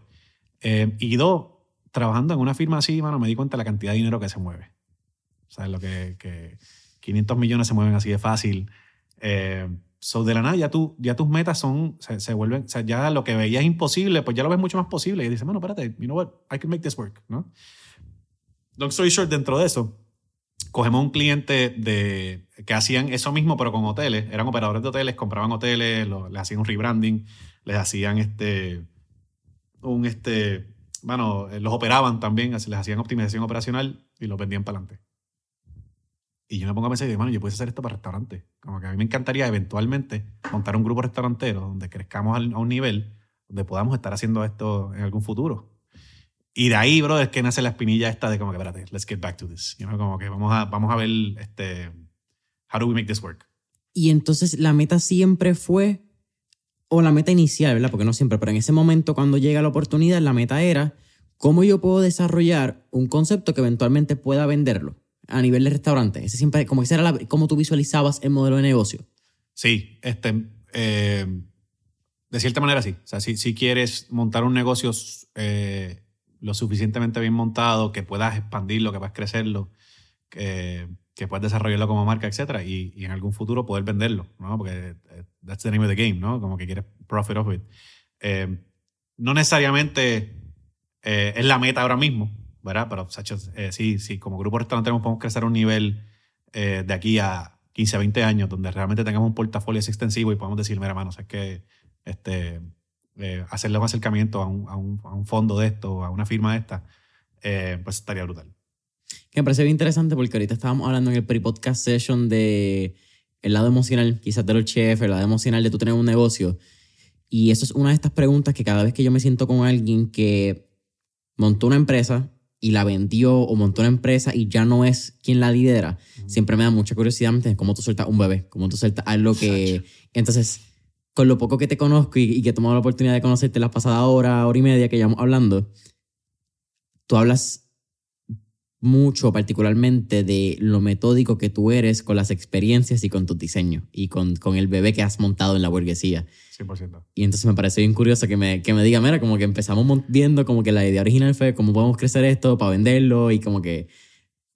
Y dos, trabajando en una firma así, mano, me di cuenta de la cantidad de dinero que se mueve. ¿Sabes? Lo que, que 500 millones se mueven así de fácil. Eh, so de la nada, ya, tú, ya tus metas son, se, se vuelven, o sea, ya lo que veías imposible, pues ya lo ves mucho más posible. Y dices, bueno, espérate, you know what, I can make this work, ¿no? Long story short, dentro de eso, cogemos un cliente de, que hacían eso mismo, pero con hoteles. Eran operadores de hoteles, compraban hoteles, lo- les hacían un rebranding, les hacían este, un, este, bueno, eh, los operaban también, les hacían optimización operacional y los vendían para adelante. Y yo me pongo a pensar, y digo, mano, yo puedo hacer esto para restaurantes. Como que a mí me encantaría eventualmente montar un grupo restaurantero donde crezcamos a un nivel donde podamos estar haciendo esto en algún futuro. Y de ahí, bro, es que nace la espinilla esta de como que, espérate, let's get back to this. You know, como que vamos a, vamos a ver, este, how do we make this work? Y entonces la meta siempre fue, o la meta inicial, ¿verdad? Porque no siempre, pero en ese momento cuando llega la oportunidad, la meta era, ¿cómo yo puedo desarrollar un concepto que eventualmente pueda venderlo a nivel de restaurante? Ese siempre, como ese era cómo tú visualizabas el modelo de negocio. Sí, este, eh, de cierta manera sí. O sea, si, si quieres montar un negocio eh, lo suficientemente bien montado, que puedas expandirlo, que puedas crecerlo, que, que puedas desarrollarlo como marca, etcétera, y, y en algún futuro poder venderlo, ¿no? Porque eh, that's the name of the game, ¿no? Como que quieres profit of it. Eh, no necesariamente eh, es la meta ahora mismo, ¿verdad? Pero, Sacho, eh, sí, sí, como grupo restaurantero podemos crecer a un nivel eh, de aquí a 15, 20 años, donde realmente tengamos un portafolio así extensivo y podamos decir, mira, hermano, es que este, eh, hacerle un acercamiento a un, a, un, a un fondo de esto, a una firma de esta, pues estaría brutal. Que me parece bien interesante porque ahorita estábamos hablando en el pre-podcast session de el lado emocional, quizás de los chefs, el lado emocional de tú tener un negocio. Y eso es una de estas preguntas que cada vez que yo me siento con alguien que montó una empresa y la vendió o montó una empresa y ya no es quien la lidera, siempre me da mucha curiosidad cómo tú sueltas un bebé, cómo tú sueltas algo que... Entonces, con lo poco que te conozco y, y que he tomado la oportunidad de conocerte la pasada hora, hora y media que llevamos hablando, tú hablas mucho particularmente de lo metódico que tú eres con las experiencias y con tus diseños y con, con el bebé que has montado en la burguesía. 100%. Y entonces me parece bien curioso que me, que me diga, mira, como que empezamos viendo como que la idea original fue cómo podemos crecer esto para venderlo y como que...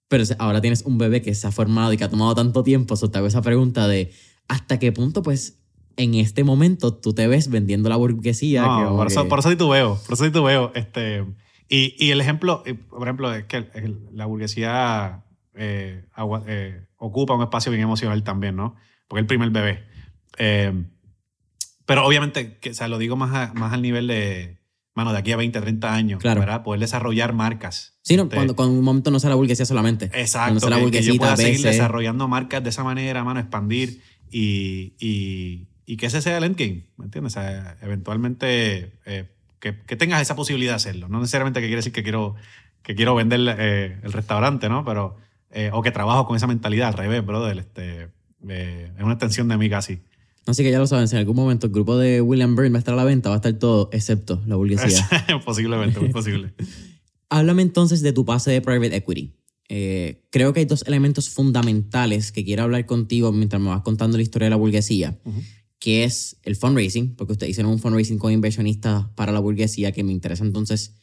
Pero ahora tienes un bebé que se ha formado y que ha tomado tanto tiempo, so te hago esa pregunta de hasta qué punto pues en este momento tú te ves vendiendo la burguesía. No, que por, eso, que- por eso titubeo, por eso titubeo. Este, y, y el ejemplo, eh, por ejemplo, es que la burguesía eh, agua- eh, ocupa un espacio bien emocional también, ¿no? Porque es el primer bebé. Eh, pero obviamente, que, o sea, lo digo más, a- más al nivel de, mano, de aquí a 20, 30 años, Claro. ¿verdad? Poder desarrollar marcas. Sí, no, Este, cuando, cuando un momento no sea la burguesía solamente. Exacto, Cuando sea la que yo pueda seguir desarrollando marcas de esa manera, mano, expandir y, y, y que ese sea el endgame, ¿me entiendes? O sea, eventualmente eh, que, que tengas esa posibilidad de hacerlo. No necesariamente que quiere decir que quiero, que quiero vender eh, el restaurante, ¿no? Pero, eh, o que trabajo con esa mentalidad, al revés, brother. Este, eh, es una extensión de mí casi. Así que ya lo saben, si en algún momento el grupo de William Byrne va a estar a la venta, va a estar todo excepto la burguesía. Posiblemente, muy posible. Háblame entonces de tu pase de private equity. Eh, creo que hay dos elementos fundamentales que quiero hablar contigo mientras me vas contando la historia de la burguesía, Ujú. Que es el fundraising, porque ustedes hicieron un fundraising con inversionistas para la burguesía que me interesa entonces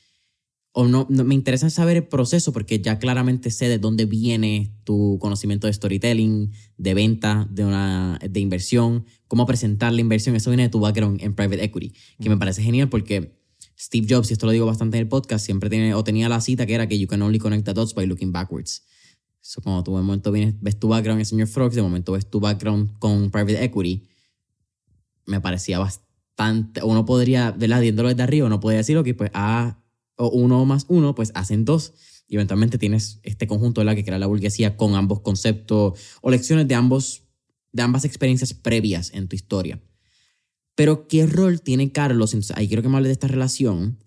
o no, me interesa saber el proceso porque ya claramente sé de dónde viene tu conocimiento de storytelling, de venta, de una de inversión, cómo presentar la inversión. Eso viene de tu background en private equity, que me parece genial porque Steve Jobs, y esto lo digo bastante en el podcast, siempre tiene o tenía la cita que era que you can only connect the dots by looking backwards. Eso como tú de momento vienes, ves tu background en Señor Frogs, de momento ves tu background con private equity, me parecía bastante, uno podría, ¿verdad? Viéndolo desde arriba, uno podría decir, ok, pues A o uno más uno, pues hacen dos. Y eventualmente tienes este conjunto de la que crea la burguesía con ambos conceptos o lecciones de, ambos, de ambas experiencias previas en tu historia. Pero ¿qué rol tiene Carlos? ahí quiero que me hable de esta relación.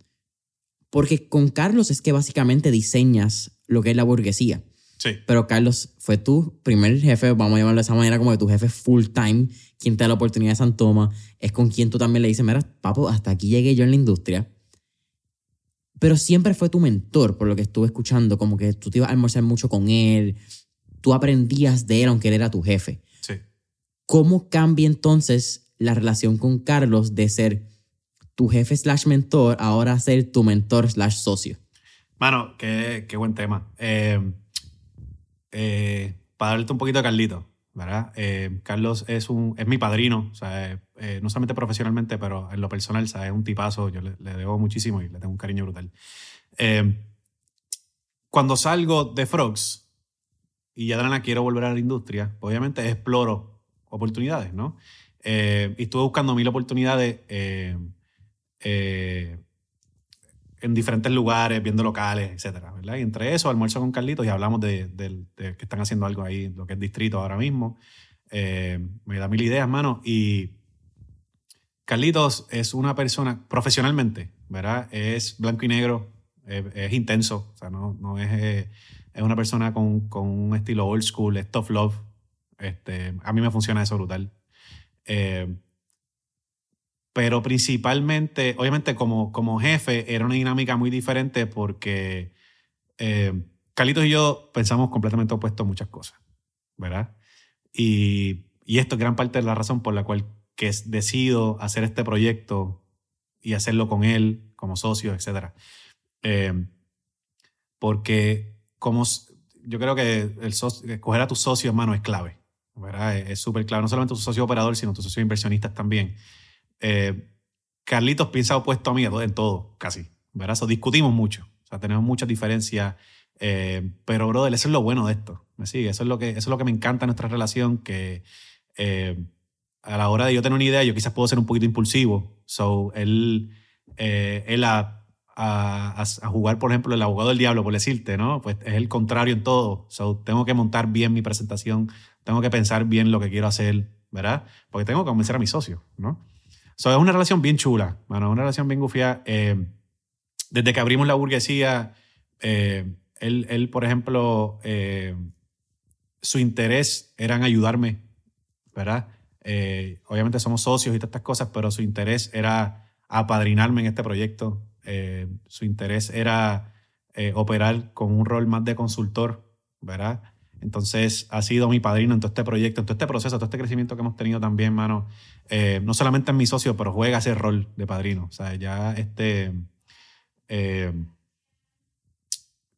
Porque con Carlos es que básicamente diseñas lo que es la burguesía. Sí. Pero Carlos fue tu primer jefe, vamos a llamarlo de esa manera, como que tu jefe full time, quien te da la oportunidad de San Toma, es con quien tú también le dices, mira, papo, hasta aquí llegué yo en la industria pero siempre fue tu mentor, por lo que estuve escuchando, como que tú te ibas a almorzar mucho con él, tú aprendías de él aunque él era tu jefe. Sí. ¿Cómo cambia entonces la relación con Carlos de ser tu jefe slash mentor ahora a ser tu mentor slash socio? Mano, qué, qué buen tema. Eh, eh, para darte un poquito a Carlito, ¿verdad? Eh, Carlos es, un, es mi padrino, o sea, eh, no solamente profesionalmente, pero en lo personal, ¿sabes? es un tipazo, yo le, debo muchísimo y le tengo un cariño brutal. Eh, cuando salgo de Frogs y ya de quiero volver a la industria, obviamente exploro oportunidades, ¿no? y estuve buscando mil oportunidades en diferentes lugares, viendo locales, etcétera, ¿verdad? Y entre eso, almuerzo con Carlitos y hablamos de, que están haciendo algo ahí, lo que es distrito ahora mismo. Eh, me da mil ideas, mano. Y Carlitos es una persona, profesionalmente, ¿verdad? Es blanco y negro, es, intenso, o sea, no, no es, es una persona con, con, un estilo old school, es tough love. Este, a mí me funciona eso brutal. Eh, pero principalmente, obviamente como, como jefe, era una dinámica muy diferente porque eh, Carlitos y yo pensamos completamente opuestos a muchas cosas, ¿verdad? Y, y esto es gran parte de la razón por la cual que decido hacer este proyecto y hacerlo con él como socio, etc. Eh, porque como yo creo que el escoger a tu socio, hermano, es clave. ¿verdad? Es súper clave. No solamente tu socio operador, sino tu socio inversionista también. Eh, Carlitos piensa opuesto a mí en todo, casi. ¿verdad? discutimos mucho. O sea, tenemos muchas diferencias. Eh, pero, brother, eso es lo bueno de esto. ¿Me sigue? Eso es lo que, eso es lo que me encanta en nuestra relación, que eh, a la hora de yo tener una idea, yo quizás puedo ser un poquito impulsivo. So, él, él a, a, a, jugar, por ejemplo, el abogado del diablo, por decirte, ¿no? Pues es el contrario en todo. So, tengo que montar bien mi presentación, tengo que pensar bien lo que quiero hacer, ¿verdad? Porque tengo que convencer a mi socio, ¿no? So, es una relación bien chula, bueno, una relación bien gufia. Eh, desde que abrimos la burguesía, eh, él, él, por ejemplo, eh, su interés era en ayudarme, ¿verdad? obviamente somos socios y todas estas cosas, pero su interés era apadrinarme en este proyecto. su interés era operar con un rol más de consultor, ¿verdad? Entonces ha sido mi padrino en todo este proyecto, en todo este proceso, todo este crecimiento que hemos tenido también, mano. Eh, no solamente en mi socio, pero juega ese rol de padrino. O sea, ya este... Eh,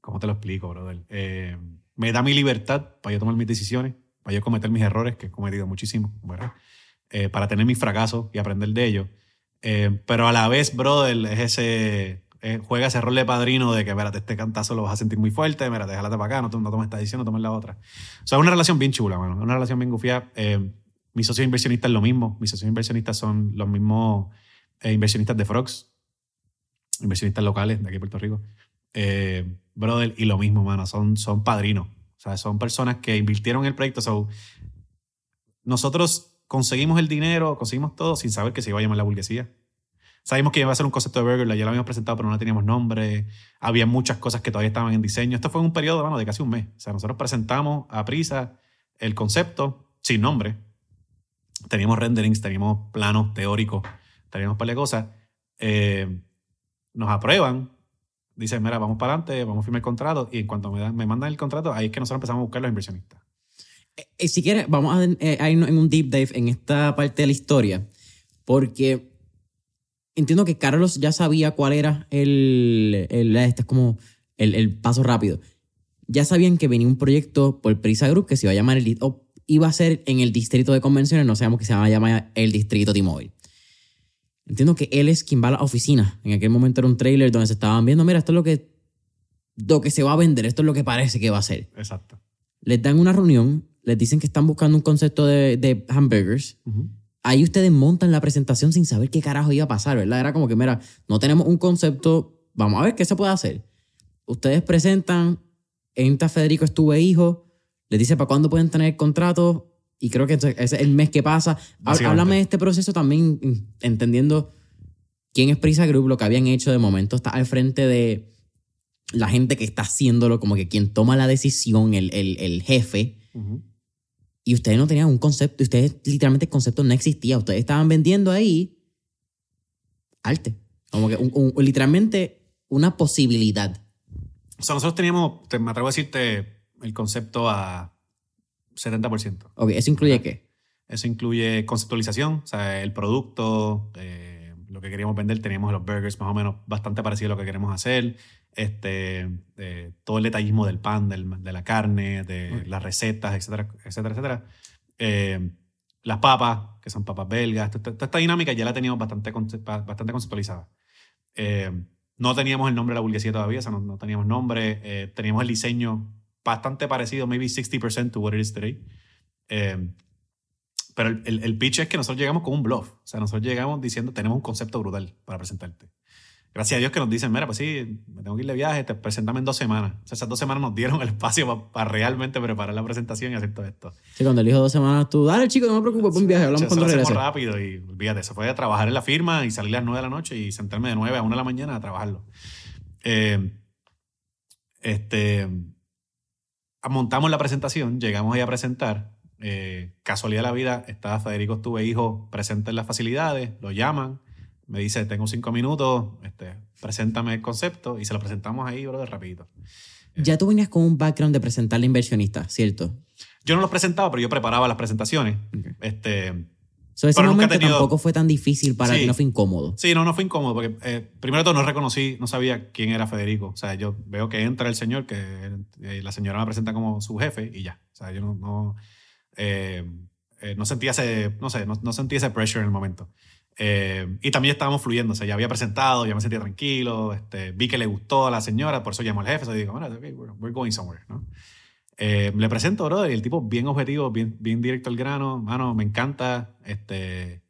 ¿Cómo te lo explico, brother? Eh, me da mi libertad para yo tomar mis decisiones, para yo cometer mis errores, que he cometido muchísimo, ¿verdad? para tener mis fracasos y aprender de ellos. pero a la vez, brother, es ese eh, juega ese rol de padrino de que, espérate, este cantazo lo vas a sentir muy fuerte, espérate, déjate para acá, no, tomes esta decisión, no tomes la otra. O sea, es una relación bien chula, mano. Una relación bien gufía. Eh, mis socios inversionistas lo mismo. Mis socios inversionistas son los mismos eh, inversionistas de Frogs, inversionistas locales de aquí en Puerto Rico. brother, y lo mismo, mano. Son, son padrinos. O sea, son personas que invirtieron en el proyecto. So, nosotros conseguimos el dinero, conseguimos todo sin saber que se iba a llamar la burguesía. Sabíamos que iba a ser un concepto de burger, ya lo habíamos presentado, pero no teníamos nombre. Había muchas cosas que todavía estaban en diseño. Esto fue un periodo bueno, de casi un mes. O sea, nosotros presentamos a prisa el concepto sin nombre. Teníamos renderings, teníamos planos teóricos, teníamos un par de cosas. Eh, nos aprueban, dicen, mira, vamos para adelante, vamos a firmar el contrato. Y en cuanto me, me mandan el contrato, ahí es que nosotros empezamos a buscar los inversionistas. Eh, eh, si quieres, vamos a ir en un deep dive en esta parte de la historia, porque entiendo que Carlos ya sabía cuál era el, el este es como el, el paso rápido. Ya sabían que venía un proyecto por Prisa Group que se iba a llamar el o iba a ser en el distrito de convenciones, no sabemos que se va a llamar el distrito T-Mobile. Entiendo que él es quien va a la oficina. En aquel momento era un trailer donde se estaban viendo, mira, esto es lo que, lo que se va a vender, esto es lo que parece que va a ser. Exacto. Les dan una reunión, les dicen que están buscando un concepto de, de hamburgers. Ahí ustedes montan la presentación sin saber qué carajo iba a pasar, ¿verdad? Era como que, mira, no tenemos un concepto, vamos a ver qué se puede hacer. Ustedes presentan, entra Federico Estuve Hijo, les dice para cuándo pueden tener el contrato y creo que ese es el mes que pasa. Háblame de este proceso también, entendiendo quién es Prisa Group, lo que habían hecho de momento, está al frente de la gente que está haciéndolo, como que quien toma la decisión, el, el, jefe. Y ustedes no tenían un concepto, ustedes literalmente el concepto no existía. Ustedes estaban vendiendo ahí arte. Como que literalmente una posibilidad. O sea, nosotros teníamos, me atrevo a decirte, el concepto a 70%. Ok, ¿eso incluye qué? Eso incluye conceptualización, o sea, el producto, eh, lo que queríamos vender, teníamos los burgers más o menos bastante parecido a lo que queremos hacer, este, todo el detallismo del pan, de la carne, de las recetas, etcétera, etcétera, etcétera. Eh, las papas, que son papas belgas, toda, esta dinámica ya la teníamos bastante, bastante conceptualizada. Eh, no teníamos el nombre de la burguesía todavía, o sea, no, teníamos nombre, teníamos el diseño bastante parecido, maybe 60% to what it is today. Eh, pero el, el, pitch es que nosotros llegamos con un bluff. O sea, nosotros llegamos diciendo, tenemos un concepto brutal para presentarte. Gracias a Dios que nos dicen, mira, pues sí, me tengo que ir de viaje, te presentame en dos semanas. O sea, esas dos semanas nos dieron el espacio para, realmente preparar la presentación y hacer todo esto. Sí, cuando elijo dos semanas, tú, dale chico, no me preocupes, un viaje, hablamos cuando regrese. rápido y olvídate, se fue a trabajar en la firma y salir a las nueve de la noche y sentarme de nueve a una de la mañana a trabajarlo. Eh, este montamos la presentación, llegamos ahí a presentar. Eh, casualidad de la vida, estaba Federico Estuve Hijo presente en las facilidades, lo llaman, me dice, tengo cinco minutos, este, preséntame el concepto y se lo presentamos ahí, bro, de rapidito. Ya tú venías con un background de presentarle a inversionistas, ¿cierto? Yo no los presentaba, pero yo preparaba las presentaciones. Este, So, ese momento tampoco fue tan difícil para ti, no fue incómodo. Sí, no, no fue incómodo, porque eh, primero todo no reconocí, no sabía quién era Federico. O sea, yo veo que entra el señor, que eh, la señora me presenta como su jefe y ya. O sea, yo no, no, eh, no sentía ese, no sé, no, sentía ese pressure en el momento. Y también estábamos fluyendo, o sea, ya había presentado, ya me sentía tranquilo, este, vi que le gustó a la señora, por eso llamó al jefe, o digo, bueno, okay, we're, going somewhere, ¿no? Eh, le presento, brother, y el tipo bien objetivo, bien, bien directo al grano. Mano, me encanta. Este,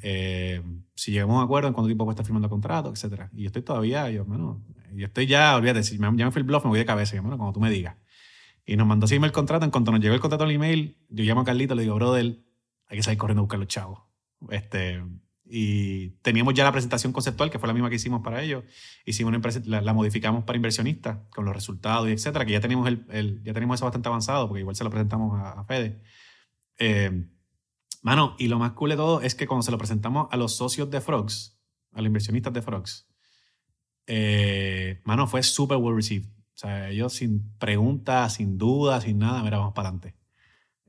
eh, si llegamos a un acuerdo en cuánto tiempo puede estar firmando contrato, etc. Y yo estoy todavía, yo, mano, yo estoy ya, olvídate, si ya me fui el bluff, me voy de cabeza, yo, mano, como tú me digas. Y nos mandó así el contrato. En cuanto nos llegó el contrato al email, yo llamo a Carlito, le digo, brother, hay que salir corriendo a buscar los chavos. Este, y teníamos ya la presentación conceptual, que fue la misma que hicimos para ellos. Hicimos una la, la, modificamos para inversionistas, con los resultados y etcétera, que ya tenemos, el, ya tenemos eso bastante avanzado, porque igual se lo presentamos a, Fede. Eh, mano, y lo más cool de todo es que cuando se lo presentamos a los socios de Frogs, a los inversionistas de Frogs, eh, mano, fue súper well received. O sea, ellos sin preguntas, sin dudas, sin nada, mira, vamos para adelante.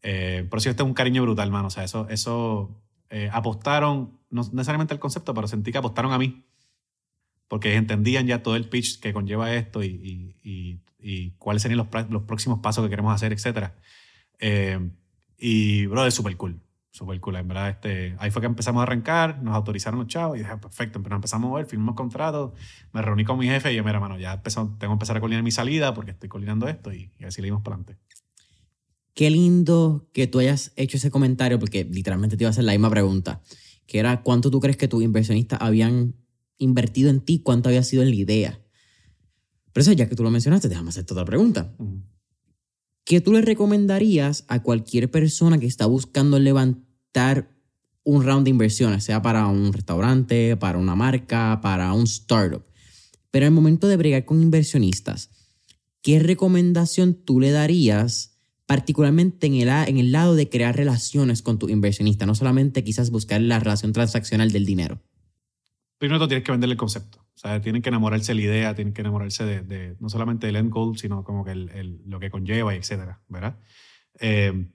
Eh, por eso este es un cariño brutal, mano. O sea, eso, eso eh, apostaron, no necesariamente el concepto, pero sentí que apostaron a mí. Porque entendían ya todo el pitch que conlleva esto y, y, y, cuáles serían los, los, próximos pasos que queremos hacer, etc. Eh, y, bro, es súper cool. Súper cool, en verdad. Este, ahí fue que empezamos a arrancar, nos autorizaron los chavos y dije, ah, perfecto, empezamos a mover, firmamos contratos, me reuní con mi jefe y yo, mira, mano, ya empezó, tengo que empezar a coordinar mi salida porque estoy coordinando esto y así le dimos para adelante qué lindo que tú hayas hecho ese comentario, porque literalmente te iba a hacer la misma pregunta, que era cuánto tú crees que tus inversionistas habían invertido en ti, cuánto había sido en la idea. Pero eso ya que tú lo mencionaste, déjame hacerte otra pregunta. ¿Qué tú le recomendarías a cualquier persona que está buscando levantar un round de inversiones, sea para un restaurante, para una marca, para un startup? Pero el momento de bregar con inversionistas, ¿qué recomendación tú le darías particularmente en el, en el lado de crear relaciones con tu inversionista, no solamente quizás buscar la relación transaccional del dinero. Primero tú tienes que venderle el concepto. O sea, tienen que enamorarse de la idea, tienen que enamorarse de, no solamente del end goal, sino como que el, lo que conlleva, y etcétera, ¿verdad? Eh,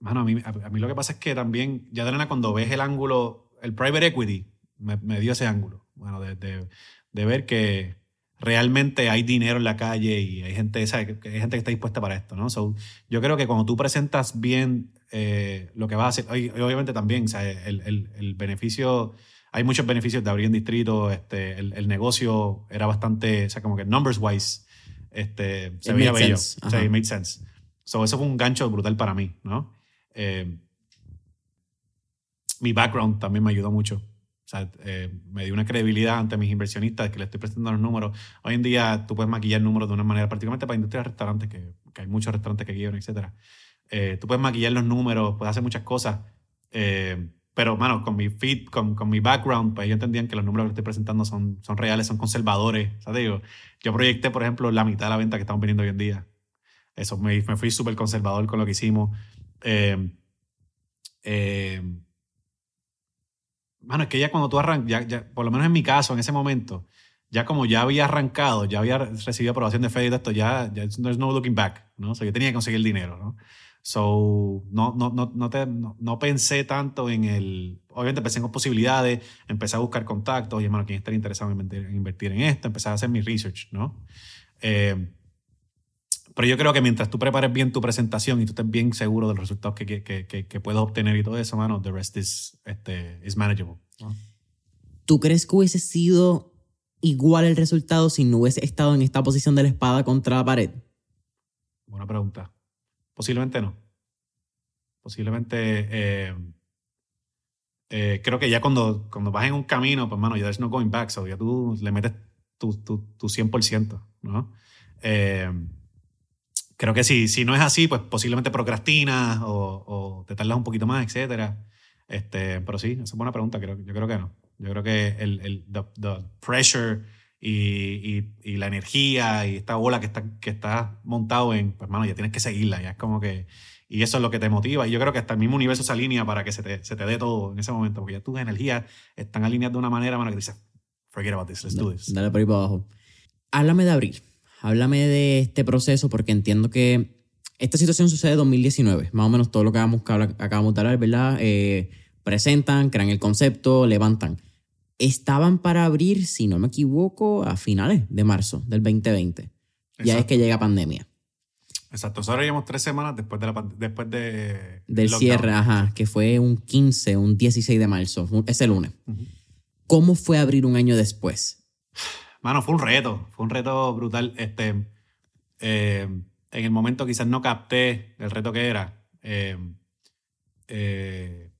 mano, a mí, a, mí lo que pasa es que también, ya de cuando ves el ángulo, el private equity, me, me dio ese ángulo. Bueno, de, de, de ver que realmente hay dinero en la calle y hay gente. Que hay gente que está dispuesta para esto, ¿no? So, yo creo que cuando tú presentas bien eh, lo que vas a hacer, obviamente también, o sea, el, el, el, beneficio, hay muchos beneficios de abrir en distrito, este, el, el, negocio era bastante, o sea, como que numbers wise, este, se veía bello, o sea, it made sense. So, eso fue un gancho brutal para mí, ¿no? Eh, mi background también me ayudó mucho. O sea, eh, me dio una credibilidad ante mis inversionistas que les estoy presentando los números. Hoy en día tú puedes maquillar números de una manera, particularmente para industrias de restaurantes, que, que, hay muchos restaurantes que guían, etc. Eh, tú puedes maquillar los números, puedes hacer muchas cosas. Eh, pero, mano, con mi feed, con, con, mi background, pues ellos entendían que los números que estoy presentando son, son reales, son conservadores. O sea, digo, yo proyecté, por ejemplo, la mitad de la venta que estamos vendiendo hoy en día. Eso, me, me fui súper conservador con lo que hicimos. Eh, eh, bueno, es que ya cuando tú arrancas, ya, por lo menos en mi caso, en ese momento, ya como ya había arrancado, ya había recibido aprobación de fe y esto, ya, ya there's no looking back, ¿no? O sea, yo tenía que conseguir el dinero, ¿no? So, no, no, no, no, te, no, no, pensé tanto en el... Obviamente pensé en posibilidades, empecé a buscar contactos, y hermano, ¿quién estaría interesado en invertir, en invertir en esto? Empecé a hacer mi research, ¿no? Eh, pero yo creo que mientras tú prepares bien tu presentación y tú estés bien seguro de los resultados que, que, que, que puedes obtener y todo eso, mano, the rest is, este, is manageable. ¿no? ¿Tú crees que hubiese sido igual el resultado si no hubiese estado en esta posición de la espada contra la pared? Buena pregunta. Posiblemente no. Posiblemente... Eh, eh, creo que ya cuando, cuando vas en un camino, pues, mano, ya there's no going back, so ya tú le metes tu, tu, tu 100%, ¿no? Eh, creo que si, si no es así, pues posiblemente procrastinas o, o te tardas un poquito más, etcétera. Este, pero sí, esa es buena pregunta. Creo, yo creo que no. Yo creo que el, el the, the pressure y, y, y, la energía y esta bola que está, que está montado en, pues, mano, ya tienes que seguirla. Ya es como que. Y eso es lo que te motiva. Y yo creo que hasta el mismo universo se alinea para que se te, se te dé todo en ese momento. Porque ya tus energías están alineadas de una manera, mano, que dices, forget about this, let's do this. Dale por ahí para abajo. Háblame de abril. Háblame de este proceso porque entiendo que esta situación sucede en 2019, más o menos todo lo que acabamos, acabamos de hablar, ¿verdad? Eh, presentan, crean el concepto, levantan. Estaban para abrir, si no me equivoco, a finales de marzo del 2020. Exacto. Ya es que llega pandemia. Exacto, nosotros llevamos tres semanas después, de la, después de, del lockdown. cierre, ajá, que fue un 15, un 16 de marzo, ese lunes. Uh -huh. ¿Cómo fue abrir un año después? Mano, fue un reto, fue un reto brutal. Este, eh, en el momento quizás no capté el reto que era. Eh, eh,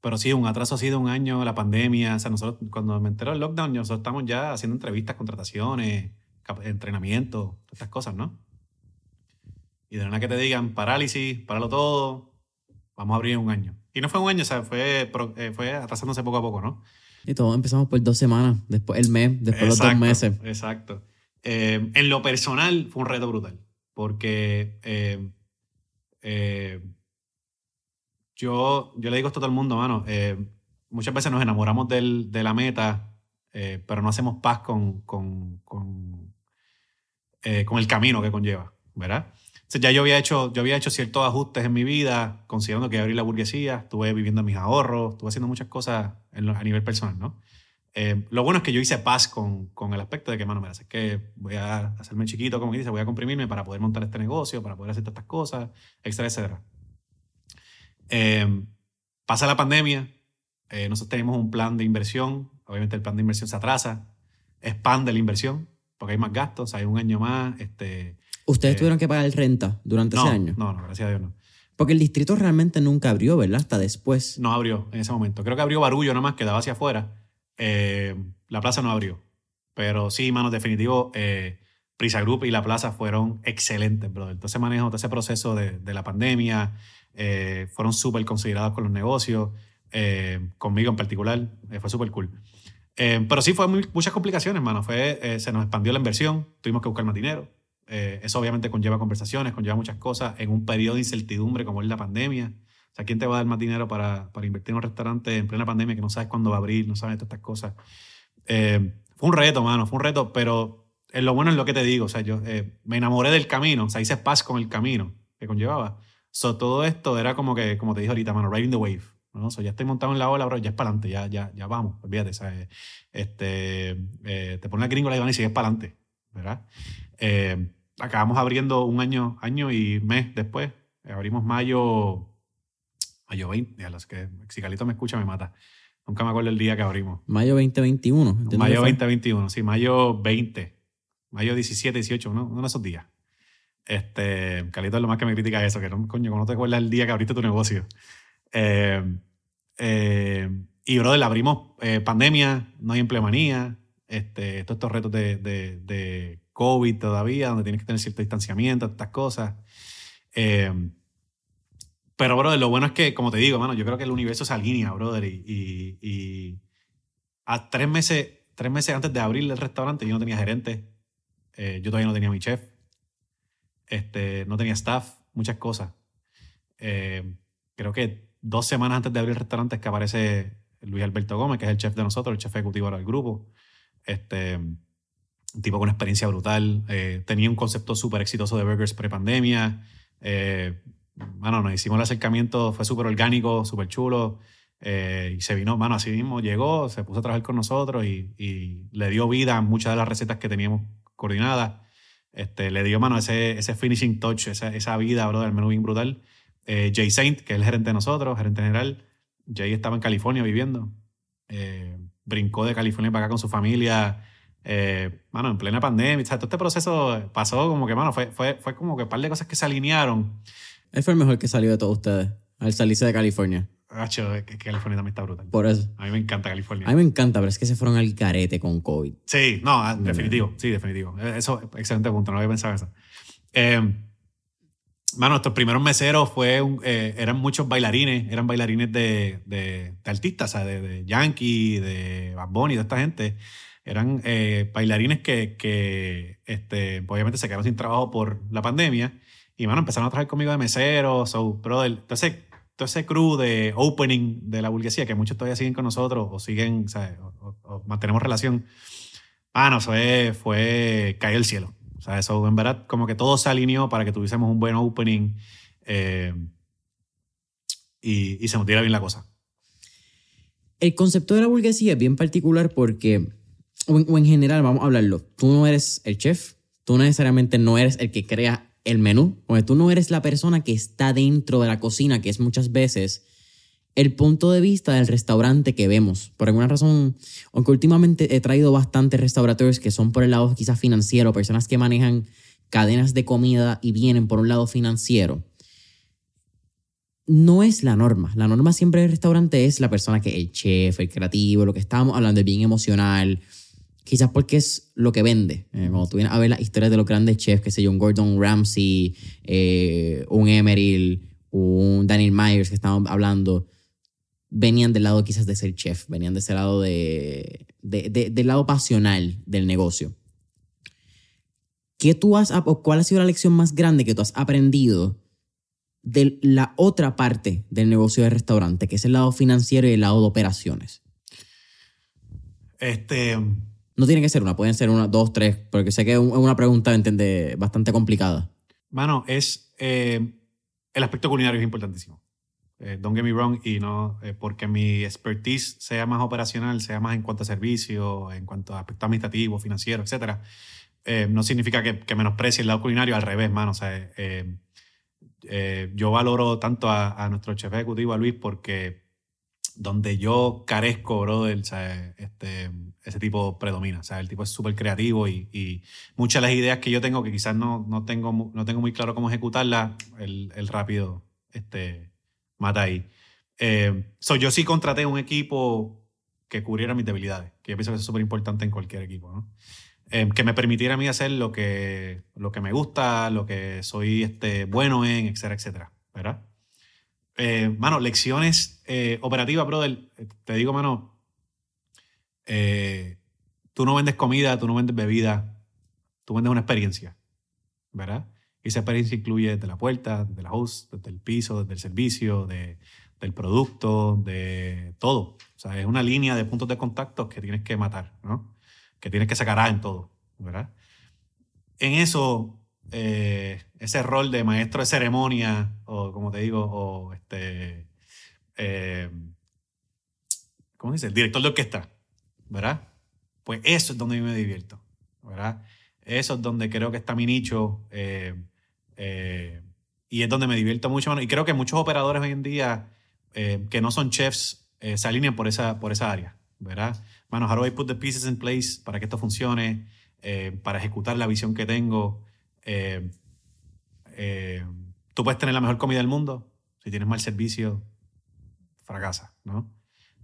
pero sí, un atraso ha sido un año, la pandemia. O sea, nosotros, cuando me enteró el lockdown, nosotros estamos ya haciendo entrevistas, contrataciones, entrenamiento, estas cosas, ¿no? Y de nada que te digan, parálisis, paralo todo, vamos a abrir un año. Y no fue un año, o sea, fue, fue atrasándose poco a poco, ¿no? Y todos empezamos por dos semanas, después el mes, después exacto, los dos meses. Exacto. Eh, en lo personal fue un reto brutal, porque eh, eh, yo, yo le digo esto a todo el mundo, mano, eh, muchas veces nos enamoramos del, de la meta, pero no hacemos paz con, con, con, con, el camino que conlleva, ¿verdad? Entonces ya yo había, hecho, yo había hecho ciertos ajustes en mi vida, considerando que abrí la burguesía, estuve viviendo mis ahorros, estuve haciendo muchas cosas lo, a nivel personal, ¿no? Eh, lo bueno es que yo hice paz con, con el aspecto de que, mano, mira, es que voy a hacerme chiquito, como dice, voy a comprimirme para poder montar este negocio, para poder hacer todas estas cosas, etcétera, etcétera. Eh, pasa la pandemia, eh, nosotros tenemos un plan de inversión, obviamente el plan de inversión se atrasa, expande la inversión, porque hay más gastos, hay un año más. Este, ¿Ustedes eh, tuvieron que pagar renta durante no, ese año? No, no, gracias a Dios no. Porque el distrito realmente nunca abrió, ¿verdad? Hasta después. No abrió en ese momento. Creo que abrió Barullo nomás, que daba hacia afuera. Eh, la plaza no abrió. Pero sí, mano, definitivo, eh, Prisa Group y la plaza fueron excelentes, brother. Todo ese manejo, todo ese proceso de, de la pandemia, eh, fueron súper considerados con los negocios, eh, conmigo en particular, eh, fue súper cool. Pero sí, fue muchas complicaciones, mano. Fue, se nos expandió la inversión, tuvimos que buscar más dinero. eso obviamente conlleva conversaciones, conlleva muchas cosas en un periodo de incertidumbre como es la pandemia. O sea, ¿quién te va a dar más dinero para, para invertir en un restaurante en plena pandemia que no sabes cuándo va a abrir, no sabes todas estas cosas? fue un reto, mano, fue un reto, pero lo bueno es lo que te digo. O sea, yo me enamoré del camino, o sea, hice paz con el camino que conllevaba. So, todo esto era como que, como te dije ahorita, mano, riding the wave, ¿no? Ya estoy montado en la ola, bro, ya es para adelante, ya, ya, ya vamos, olvídate, ¿sabes? Este, eh, te pone la gringo la y sigues para adelante, ¿verdad? Eh, acabamos abriendo un año, año y mes después, abrimos mayo, mayo 20, a los que si Calito me escucha me mata. Nunca me acuerdo el día que abrimos. Mayo 2021. Mayo 2021, sí, mayo 20, mayo 17, 18, uno, uno de esos días. Este, Calito es lo más que me critica eso, que no, coño, no te acuerdas el día que abriste tu negocio. Eh, eh, y, brother, abrimos eh, pandemia, no hay empleomanía, este, todos estos retos de, de, de, COVID todavía, donde tienes que tener cierto distanciamiento, estas cosas. Eh, pero, brother, lo bueno es que, como te digo, mano, yo creo que el universo se alinea, brother, y, y, a tres meses, tres meses antes de abrir el restaurante yo no tenía gerente, eh, yo todavía no tenía mi chef, este, no tenía staff, muchas cosas. Creo que dos semanas antes de abrir el restaurante es que aparece Luis Alberto Gómez, que es el chef de nosotros, el chef ejecutivo del grupo. Este, un tipo con experiencia brutal. Eh, tenía un concepto súper exitoso de burgers pre-pandemia. Eh, bueno, nos hicimos el acercamiento, fue súper orgánico, súper chulo. Eh, y se vino, mano, así mismo llegó, se puso a trabajar con nosotros y, y, le dio vida a muchas de las recetas que teníamos coordinadas. Este, le dio, mano, ese, ese finishing touch, esa, esa vida, bro, del menú bien brutal. Eh, Jay Saint, que es el gerente de nosotros, gerente general. Jay estaba en California viviendo. Eh, brincó de California para acá con su familia. Eh, mano, en plena pandemia. O sea, todo este proceso pasó como que, mano, fue, fue, fue como que un par de cosas que se alinearon. Él fue el mejor que salió de todos ustedes al salirse de California. Hacho, que California también está brutal. Por eso. A mí me encanta California. A mí me encanta, pero es que se fueron al carete con COVID. Sí, no, ah, definitivo. Sí, definitivo. Eso, excelente punto. No había pensado en eso. Eh, Mano, nuestros primeros meseros fue un, eh, eran muchos bailarines, eran bailarines de, de, de artistas, o sea, de, de, Yankee, de Bad Bunny, de esta gente. Eran eh, bailarines que, que este, obviamente se quedaron sin trabajo por la pandemia. Y, mano, empezaron a trabajar conmigo de meseros, so, brother, entonces todo ese crew de opening de la burguesía, que muchos todavía siguen con nosotros o siguen, o, o, o mantenemos relación. Mano, fue, fue caer el cielo. Sea, eso en verdad como que todo se alineó para que tuviésemos un buen opening eh, y, se nos diera bien la cosa. El concepto de la burguesía es bien particular porque, o en, o en, general, vamos a hablarlo, tú no eres el chef, tú necesariamente no eres el que crea el menú, porque tú no eres la persona que está dentro de la cocina, que es muchas veces el punto de vista del restaurante que vemos. Por alguna razón, aunque últimamente he traído bastantes restauradores que son por el lado quizás financiero, personas que manejan cadenas de comida y vienen por un lado financiero, no es la norma. La norma siempre del restaurante es la persona que el chef, el creativo, lo que estábamos hablando es bien emocional. Quizás porque es lo que vende. Eh, cuando tú vienes a ver las historias de los grandes chefs, que sé un Gordon Ramsay, eh, un Emeril, un Daniel Myers que estábamos hablando, venían del lado quizás de ser chef, venían de ese lado de, de, de, del lado pasional del negocio. ¿Qué tú has, o cuál ha sido la lección más grande que tú has aprendido de la otra parte del negocio de restaurante, que es el lado financiero y el lado de operaciones? Este... No tiene que ser una, pueden ser una, dos, tres, porque sé que es una pregunta bastante complicada. Mano, es... Eh, el aspecto culinario es importantísimo. Eh, don't get me wrong, y no eh, porque mi expertise sea más operacional, sea más en cuanto a servicio, en cuanto a aspecto administrativo, financiero, etc., eh, no significa que, que, menosprecie el lado culinario, al revés, mano. O sea, yo valoro tanto a, a, nuestro chef ejecutivo, a Luis, porque donde yo carezco, brother, este, ese tipo predomina. O sea, el tipo es súper creativo y, y, muchas de las ideas que yo tengo, que quizás no, no, tengo, no tengo muy claro cómo ejecutarlas, el, el rápido este, mata ahí. Eh, yo sí contraté un equipo que cubriera mis debilidades, que yo pienso que es súper importante en cualquier equipo, ¿no? Eh, que me permitiera a mí hacer lo que, lo que me gusta, lo que soy este, bueno en, etcétera, etcétera, ¿verdad? Eh, mano, lecciones eh, operativas, brother, te digo, mano, tú no vendes comida, tú no vendes bebida, tú vendes una experiencia, ¿verdad? Esa experiencia incluye desde la puerta, desde la host, desde el piso, desde el servicio, de, del producto, de todo. O sea, es una línea de puntos de contacto que tienes que matar, ¿no? Que tienes que sacar en todo, ¿verdad? En eso, eh, ese rol de maestro de ceremonia, o como te digo, o este, eh, ¿cómo dice? Director de orquesta, ¿verdad? Pues eso es donde yo me divierto, ¿verdad? Eso es donde creo que está mi nicho eh, eh, y es donde me divierto mucho. Y creo que muchos operadores hoy en día eh, que no son chefs eh, se alinean por esa, por esa área, ¿verdad? Mano, how do I put the pieces in place para que esto funcione, eh, para ejecutar la visión que tengo? Eh, eh, tú puedes tener la mejor comida del mundo, si tienes mal servicio, fracasa, ¿no?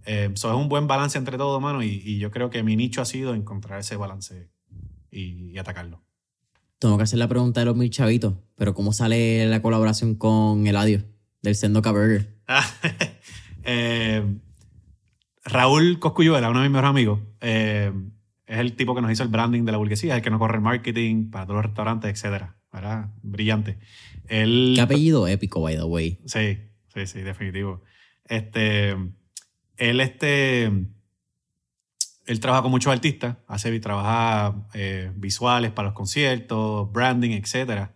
Eh, so es un buen balance entre todo, mano, y, y yo creo que mi nicho ha sido encontrar ese balance y, y atacarlo. Tengo que hacer la pregunta de los mil chavitos, pero ¿cómo sale la colaboración con Eladio del Sendoka Burger? Eh, Raúl Coscuyuela, uno de mis mejores amigos, eh, es el tipo que nos hizo el branding de la burguesía, el que nos corre el marketing para todos los restaurantes, etcétera. ¿verdad? Brillante. Él, Qué apellido épico, by the way. Sí, sí, sí, definitivo. Este, él, este, él trabaja con muchos artistas, hace, trabaja eh, visuales para los conciertos, branding, etcétera.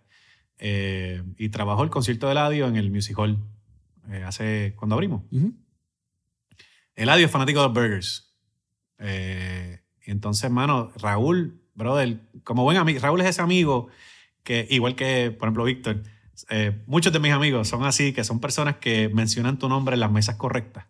Eh, y trabajó el concierto de Eladio en el Music Hall eh, hace, cuando abrimos. Ujú. Eladio es fanático de los burgers. Y entonces, hermano, Raúl, brother, como buen amigo, Raúl es ese amigo que, igual que, por ejemplo, Víctor, muchos de mis amigos son así, que son personas que mencionan tu nombre en las mesas correctas.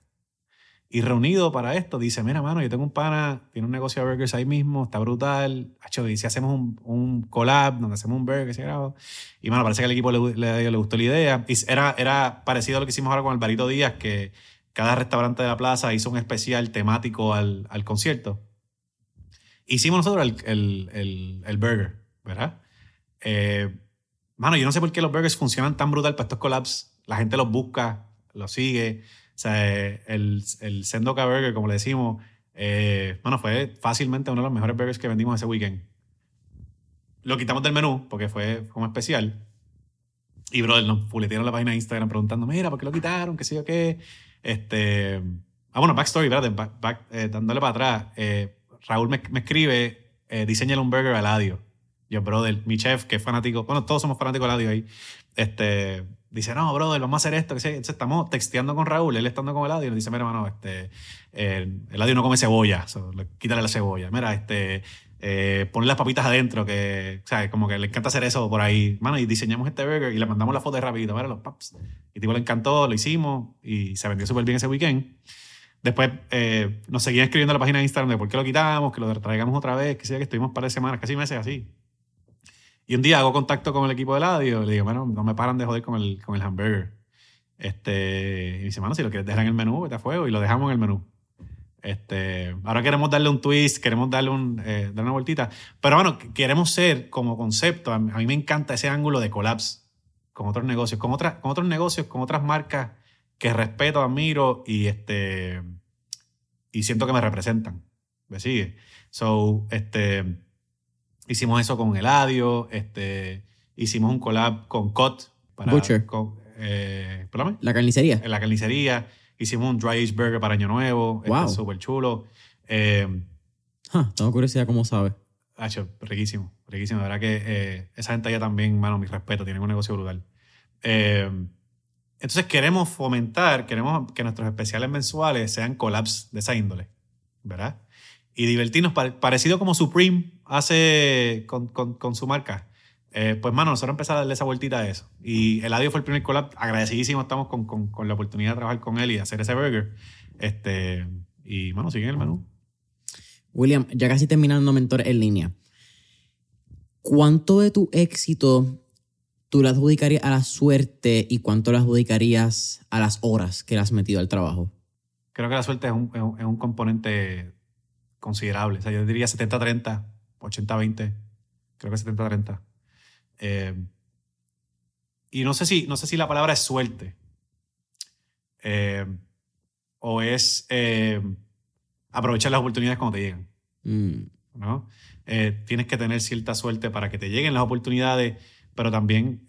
Y reunido para esto, dice, mira, mano, yo tengo un pana, tiene un negocio de burgers ahí mismo, está brutal. Hacho, y si hacemos un, un collab donde hacemos un burger, se graba. Y, mano, parece que al equipo le, le- le gustó la idea. Y era, era parecido a lo que hicimos ahora con Alvarito Díaz, que cada restaurante de la plaza hizo un especial temático al, al concierto. Hicimos nosotros el, el, el, el burger, ¿verdad? Eh, mano, yo no sé por qué los burgers funcionan tan brutal para estos collabs. La gente los busca, los sigue. O sea, el, el Sendoka Burger, como le decimos, eh, bueno, fue fácilmente uno de los mejores burgers que vendimos ese weekend. Lo quitamos del menú porque fue como especial. Y, brother, nos fuletearon la página de Instagram preguntando, mira, ¿por qué lo quitaron? ¿Qué sé yo qué? Este... Ah, bueno, backstory, espérate, back- back- eh, dándole para atrás. eh, Raúl me, me escribe, eh, diseñale un burger a Eladio. Yo, brother, mi chef, que es fanático, bueno, todos somos fanáticos de Eladio ahí, este, dice, no, brother, vamos a hacer esto. Entonces estamos texteando con Raúl, él estando con Eladio, y nos dice, mira, hermano, este, eh, Eladio no come cebolla, so, le- quítale la cebolla. Mira, este, eh, las papitas adentro, que, sea, como que le encanta hacer eso por ahí. Mano, y diseñamos este burger y le mandamos la foto de rapidito, mira, los paps. Y tipo le encantó, lo hicimos y se vendió súper bien ese weekend. Después eh, nos seguían escribiendo a la página de Instagram de por qué lo quitamos, que lo traigamos otra vez, que sea que estuvimos un par de semanas, casi meses así. Y un día hago contacto con el equipo de Ladio y le digo, bueno, no me paran de joder con el, con el hamburger. Este, y dice, mano, si lo quieres dejar en el menú, vete a fuego y lo dejamos en el menú. Este, ahora queremos darle un twist, queremos darle, un, eh, darle una vueltita. Pero bueno, qu- queremos ser como concepto. A mí, a mí me encanta ese ángulo de collapse con otros negocios, con, otras, con otros negocios, con otras marcas que respeto, admiro y, este, y siento que me representan. ¿Me sigue? So, este, hicimos eso con Eladio, este, hicimos un collab con Cot para Butcher. con, eh, La carnicería. en la carnicería. Hicimos un dry age burger para Año Nuevo, Wow. este, súper chulo. Eh, tengo curiosidad cómo sabe. Hacho, riquísimo, riquísimo. De verdad que eh, esa gente allá también, mano, mi respeto, tienen un negocio brutal. Eh, entonces queremos fomentar, queremos que nuestros especiales mensuales sean collabs de esa índole, ¿verdad? Y divertirnos, pare- parecido como Supreme hace con, con- con su marca. Eh, pues, mano, nosotros empezamos a darle esa vueltita a eso. Y Eladio fue el primer collab, agradecidísimo estamos con, con- con la oportunidad de trabajar con él y hacer ese burger. Este, y, mano, siguen el menú. William, ya casi terminando Mentor en línea. ¿Cuánto de tu éxito tú le adjudicarías a la suerte y cuánto le adjudicarías a las horas que le has metido al trabajo? creo que la suerte es un- es un componente considerable. O sea, yo diría 70-30, 80-20. Creo que 70-30. Eh, y no sé, si, no sé si la palabra es suerte. Eh, o es eh, aprovechar las oportunidades cuando te llegan. Mm, ¿no? Eh, tienes que tener cierta suerte para que te lleguen las oportunidades, pero también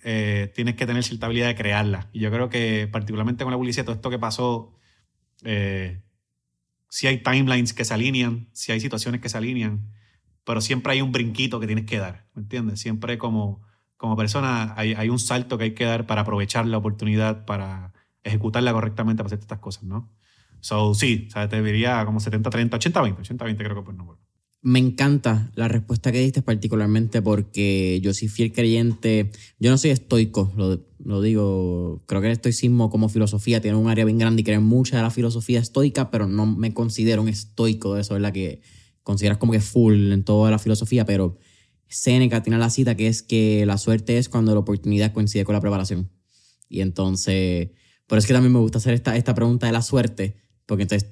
tienes que tener cierta habilidad de crearlas. Y yo creo que particularmente con la publicidad, todo esto que pasó, eh, si hay timelines que se alinean, si hay situaciones que se alinean, pero siempre hay un brinquito que tienes que dar, ¿me entiendes? Siempre como, como persona hay, hay un salto que hay que dar para aprovechar la oportunidad, para ejecutarla correctamente, para hacer estas cosas, ¿no? So, sí, o sea, te diría como 70-30, 80-20, 80-20 creo que pues no. Me encanta la respuesta que diste particularmente porque yo soy fiel creyente, yo no soy estoico, lo, lo digo, creo que el estoicismo como filosofía tiene un área bien grande y creo mucha de la filosofía estoica, pero no me considero un estoico de eso, es la que consideras como que full en toda la filosofía, pero Seneca tiene la cita que es que la suerte es cuando la oportunidad coincide con la preparación. Y entonces, por eso es que también me gusta hacer esta, esta pregunta de la suerte, porque entonces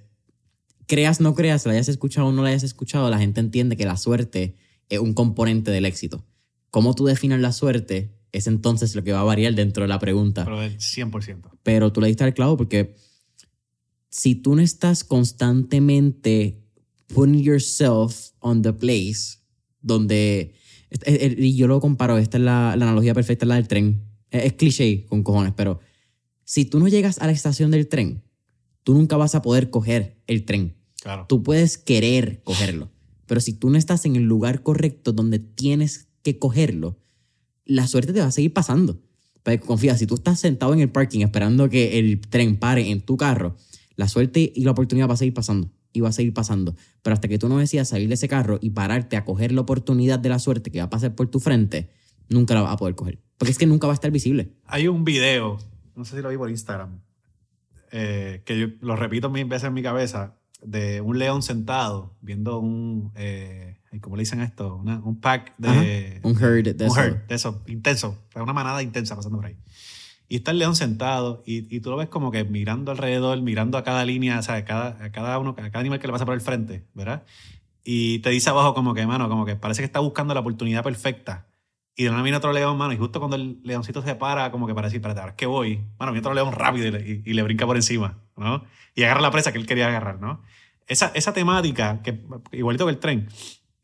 creas, no creas, la hayas escuchado o no la hayas escuchado, la gente entiende que la suerte es un componente del éxito. ¿Cómo tú defines la suerte? Es entonces lo que va a variar dentro de la pregunta. Pero del 100%. Pero tú le diste al clavo porque si tú no estás constantemente putting yourself on the place donde... Y yo lo comparo, esta es la, analogía perfecta, la del tren. Es, es cliché con cojones, pero si tú no llegas a la estación del tren, tú nunca vas a poder coger el tren. Claro. Tú puedes querer cogerlo, pero si tú no estás en el lugar correcto donde tienes que cogerlo, la suerte te va a seguir pasando. Pero confía, si tú estás sentado en el parking esperando que el tren pare en tu carro, la suerte y la oportunidad va a seguir pasando y va a seguir pasando. Pero hasta que tú no decidas salir de ese carro y pararte a coger la oportunidad de la suerte que va a pasar por tu frente, nunca la vas a poder coger. Porque es que nunca va a estar visible. Hay un video, no sé si lo vi por Instagram, eh, que yo lo repito mil veces en mi cabeza, de un león sentado viendo un, eh, ¿cómo le dicen esto? un pack de... un herd de un Herd de eso, intenso, una manada intensa pasando por ahí. Y está el león sentado y, y, tú lo ves como que mirando alrededor, mirando a cada línea, o sea, a cada, a cada uno, a cada animal que le pasa por el frente, ¿verdad? Y te dice abajo como que, mano, como que parece que está buscando la oportunidad perfecta y de una viene otro león, mano, y justo cuando el leoncito se para, como que para decir, espérate, ahora es que voy, mano, viene otro león rápido y le, brinca por encima, ¿no? Y agarra la presa que él quería agarrar, ¿no? Esa, esa temática, que igualito que el tren,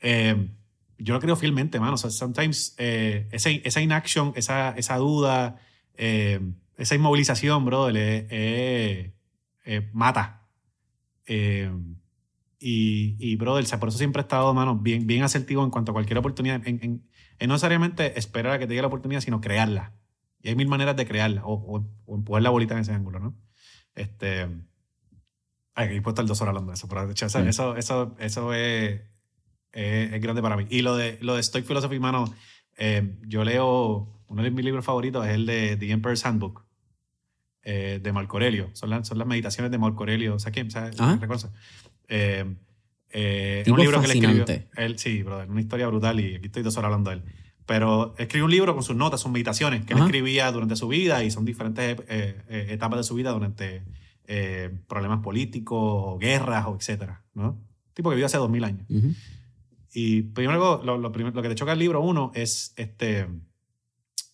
eh, yo lo creo fielmente, mano. O sea, sometimes eh, esa, esa inaction, esa, esa duda, eh, esa inmovilización, bro, le mata. y, y, brother, por eso siempre he estado, mano, bien, bien asertivo en cuanto a cualquier oportunidad. En, es no necesariamente esperar a que te llegue la oportunidad, sino crearla. Y hay mil maneras de crearla o, o, empujar la bolita en ese ángulo, ¿no? Este. Ay, puedo estar dos horas hablando de eso, pero eso, eso, eso, eso es, es, grande para mí. Y lo de, lo de Stoic Philosophy, mano, eh, yo leo, uno de mis libros favoritos es el de The Emperor's Handbook, eh, de Marco Aurelio. Son, las, son las meditaciones de Marco Aurelio. ¿Sabes quién? ¿Sabes? ¿Ah? Eh, eh, un libro que le escribió. Él, sí, brother, una historia brutal y aquí estoy dos horas hablando de él. Pero escribió un libro con sus notas, sus meditaciones que él escribía durante su vida y son diferentes eh, eh, etapas de su vida durante problemas políticos, guerras o etcétera, ¿no? Tipo que vivió hace dos mil años. Y primero, lo, lo, lo que te choca el libro, uno, es este,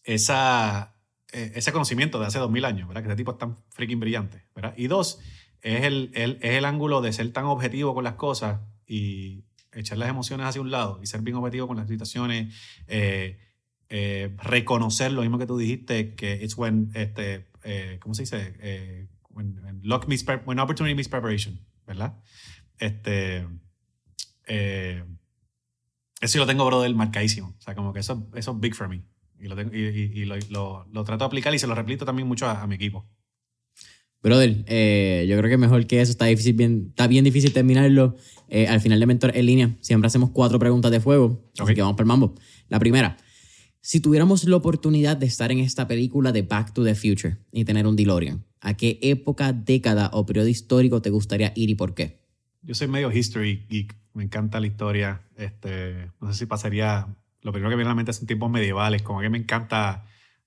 esa, ese conocimiento de hace dos mil años, ¿verdad? Que este tipo es tan freaking brillante, ¿verdad? Y dos, es el, es el ángulo de ser tan objetivo con las cosas y echar las emociones hacia un lado y ser bien objetivo con las situaciones, eh, eh, reconocer lo mismo que tú dijiste, que it's when, este, eh, ¿cómo se dice? when, luck meets when opportunity meets preparation, ¿verdad? Este, eso lo tengo, brother, marcadísimo. O sea, como que eso, eso es big for me. Y, lo, tengo, y, lo, lo, trato de aplicar y se lo repito también mucho a mi equipo. Brother, eh, yo creo que mejor que eso está difícil, bien, está bien difícil terminarlo. Eh, al final de Mentor en línea, siempre hacemos cuatro preguntas de fuego. Así que vamos por el mambo. La primera, si tuviéramos la oportunidad de estar en esta película de Back to the Future y tener un DeLorean, ¿a qué época, década o periodo histórico te gustaría ir y por qué? Yo soy medio history geek, me encanta la historia. Este, no sé si pasaría, lo primero que viene a la mente son tiempos medievales, como que me encanta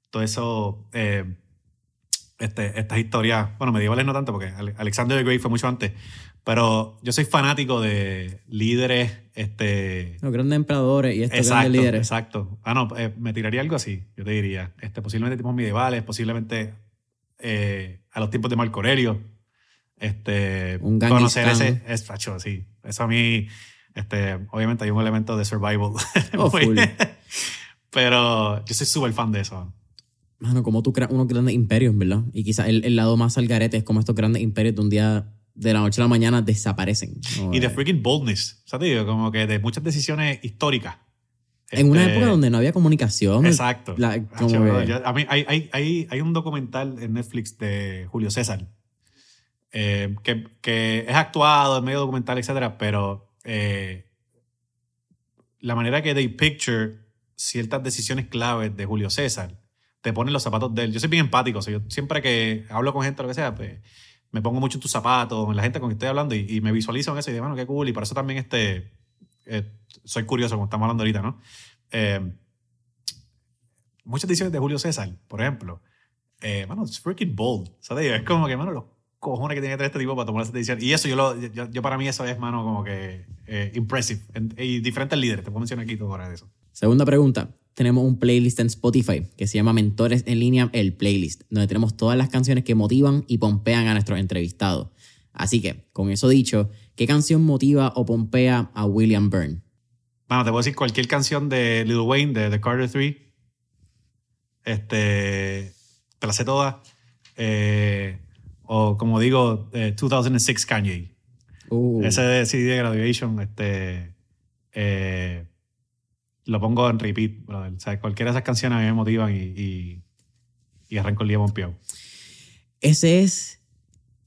todo eso. Eh, este, estas historias, bueno, medievales no tanto, porque Alexander the Great fue mucho antes, pero yo soy fanático de líderes. Este, Los grandes emperadores y estos grandes líderes. Exacto. Ah, no, eh, me tiraría algo así, yo te diría. Este, posiblemente tiempos medievales, posiblemente eh, a los tiempos de Marco Aurelio. Este, un conocer ese. Es facho, sí. Eso a mí, este, obviamente hay un elemento de survival. Oh, pero yo soy súper fan de eso. Mano, como tú creas unos grandes imperios, ¿verdad? Y quizás el, lado más al garete es como estos grandes imperios de un día de la noche a la mañana desaparecen. Y de freaking boldness. Digo, como que de muchas decisiones históricas. En una este, época donde no había comunicación. Exacto. a mí hay, hay, hay, hay, un documental en Netflix de Julio César. Eh, que, que es actuado, es medio documental, etcétera, pero eh, la manera que they picture ciertas decisiones claves de Julio César te ponen los zapatos de él. Yo soy bien empático, o sea, yo siempre que hablo con gente o lo que sea, pues, me pongo mucho en tus zapatos, en la gente con quien estoy hablando y, y me visualizo en eso y digo, bueno, qué cool. Y por eso también este, eh, soy curioso, como estamos hablando ahorita, ¿no? Eh, muchas decisiones de Julio César, por ejemplo, eh, mano, es freaking bold. ¿sabes? Es como que, mano, los cojones que tiene que tener este tipo para tomar esa decisión. Y eso, yo, lo, yo, yo para mí, eso es, mano, como que eh, impressive. En- y diferentes líderes, te puedo mencionar aquí todo ahora de eso. Segunda pregunta. Tenemos un playlist en Spotify que se llama Mentores en línea, el playlist, donde tenemos todas las canciones que motivan y pompean a nuestros entrevistados. Así que, con eso dicho, ¿qué canción motiva o pompea a William Byrne? Mano, te puedo decir cualquier canción de Lil Wayne, de The Carter 3. Este, te la sé todas. Eh, o como digo, eh, 2006 Kanye. Uh, Ese de CD de Graduation, este, eh, lo pongo en repeat, brother. O sea, cualquiera de esas canciones a mí me motivan y, y, y arranco el día pompeado. Ese es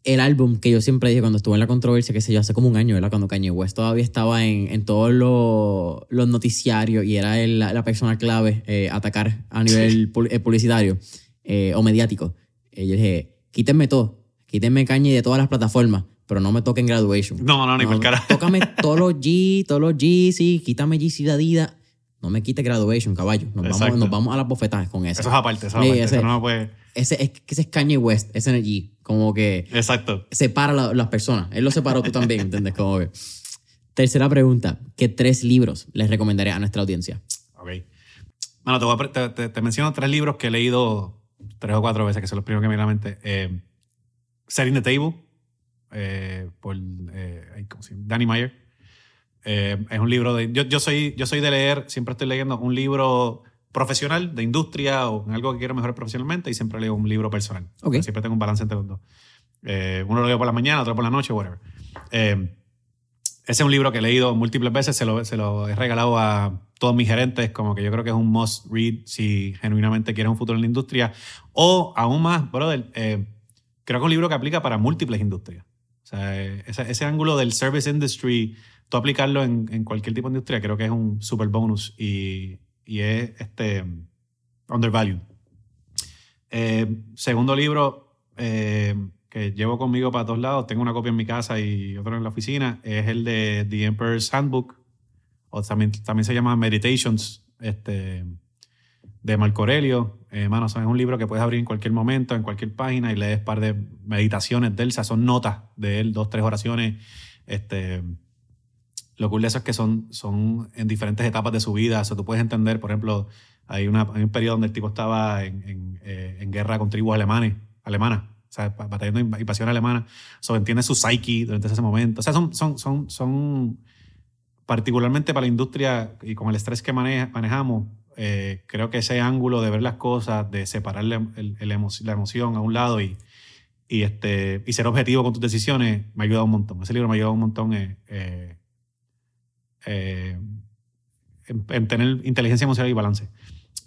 el álbum que yo siempre dije cuando estuve en la controversia, que sé yo, hace como un año, ¿verdad? Cuando Kanye West todavía estaba en, en todos los, los noticiarios y era el- la, persona clave eh, a atacar a nivel eh, publicitario eh, o mediático. Eh, yo dije, quítenme todo, quítenme Kanye de todas las plataformas, pero no me toquen Graduation. No, no, ni por cara. Tócame todos los G, todos los G, sí, quítame G, sí, Adidas. No me quite Graduation, caballo. Nos, vamos, Exacto. nos vamos a las bofetadas con eso. Eso es aparte, eso es Sí, aparte. ese- Eso no puede... Ese, es, que ese es Kanye West, ese es el G. Como que Exacto. separa la- las personas. Él lo separó tú también, ¿entiendes? Como que. Tercera pregunta. ¿Qué tres libros les recomendaría a nuestra audiencia? Ok. Bueno, te, voy a pre- te, te- te menciono tres libros que he leído tres o cuatro veces, que son los primeros que me vienen a la mente. Eh, Setting the Table, eh, por eh, ¿cómo se llama? Danny Meyer. Eh, es un libro de... Yo, yo, soy, yo soy de leer, siempre estoy leyendo un libro profesional, de industria o algo que quiero mejorar profesionalmente y siempre leo un libro personal. Ok. Siempre tengo un balance entre los dos. Eh, uno lo leo por la mañana, otro por la noche, whatever. Eh, ese es un libro que he leído múltiples veces, se lo, se lo he regalado a todos mis gerentes, como que yo creo que es un must read si genuinamente quieres un futuro en la industria. O aún más, brother, eh, creo que es un libro que aplica para múltiples industrias. O sea, ese, ese ángulo del service industry, tú aplicarlo en, en cualquier tipo de industria, creo que es un super bonus y, y es este, undervalued. Eh, segundo libro eh, que llevo conmigo para todos lados, tengo una copia en mi casa y otro en la oficina, es el de The Emperor's Handbook, o también, también se llama Meditations, este, de Marco Aurelio. Eh, mano, son- es un libro que puedes abrir en cualquier momento, en cualquier página y lees un par de meditaciones de él, o sea, son notas de él, dos, tres oraciones. Este, lo cool de eso es que son, son en diferentes etapas de su vida. O sea, tú puedes entender, por ejemplo, hay, una, hay un periodo donde el tipo estaba en, en, eh, en guerra con tribus alemanes, alemanas, o sea, ba- batallando inv- invasión alemana. So, entiende su psyche durante ese momento. O sea, son, son, son, son particularmente para la industria y con el estrés que maneja- manejamos, eh, creo que ese ángulo de ver las cosas, de separar la, el- el emo- la emoción a un lado y, y, este, y ser objetivo con tus decisiones, me ha ayudado un montón. Ese libro me ha ayudado un montón eh, eh, eh, en, en tener inteligencia emocional y balance.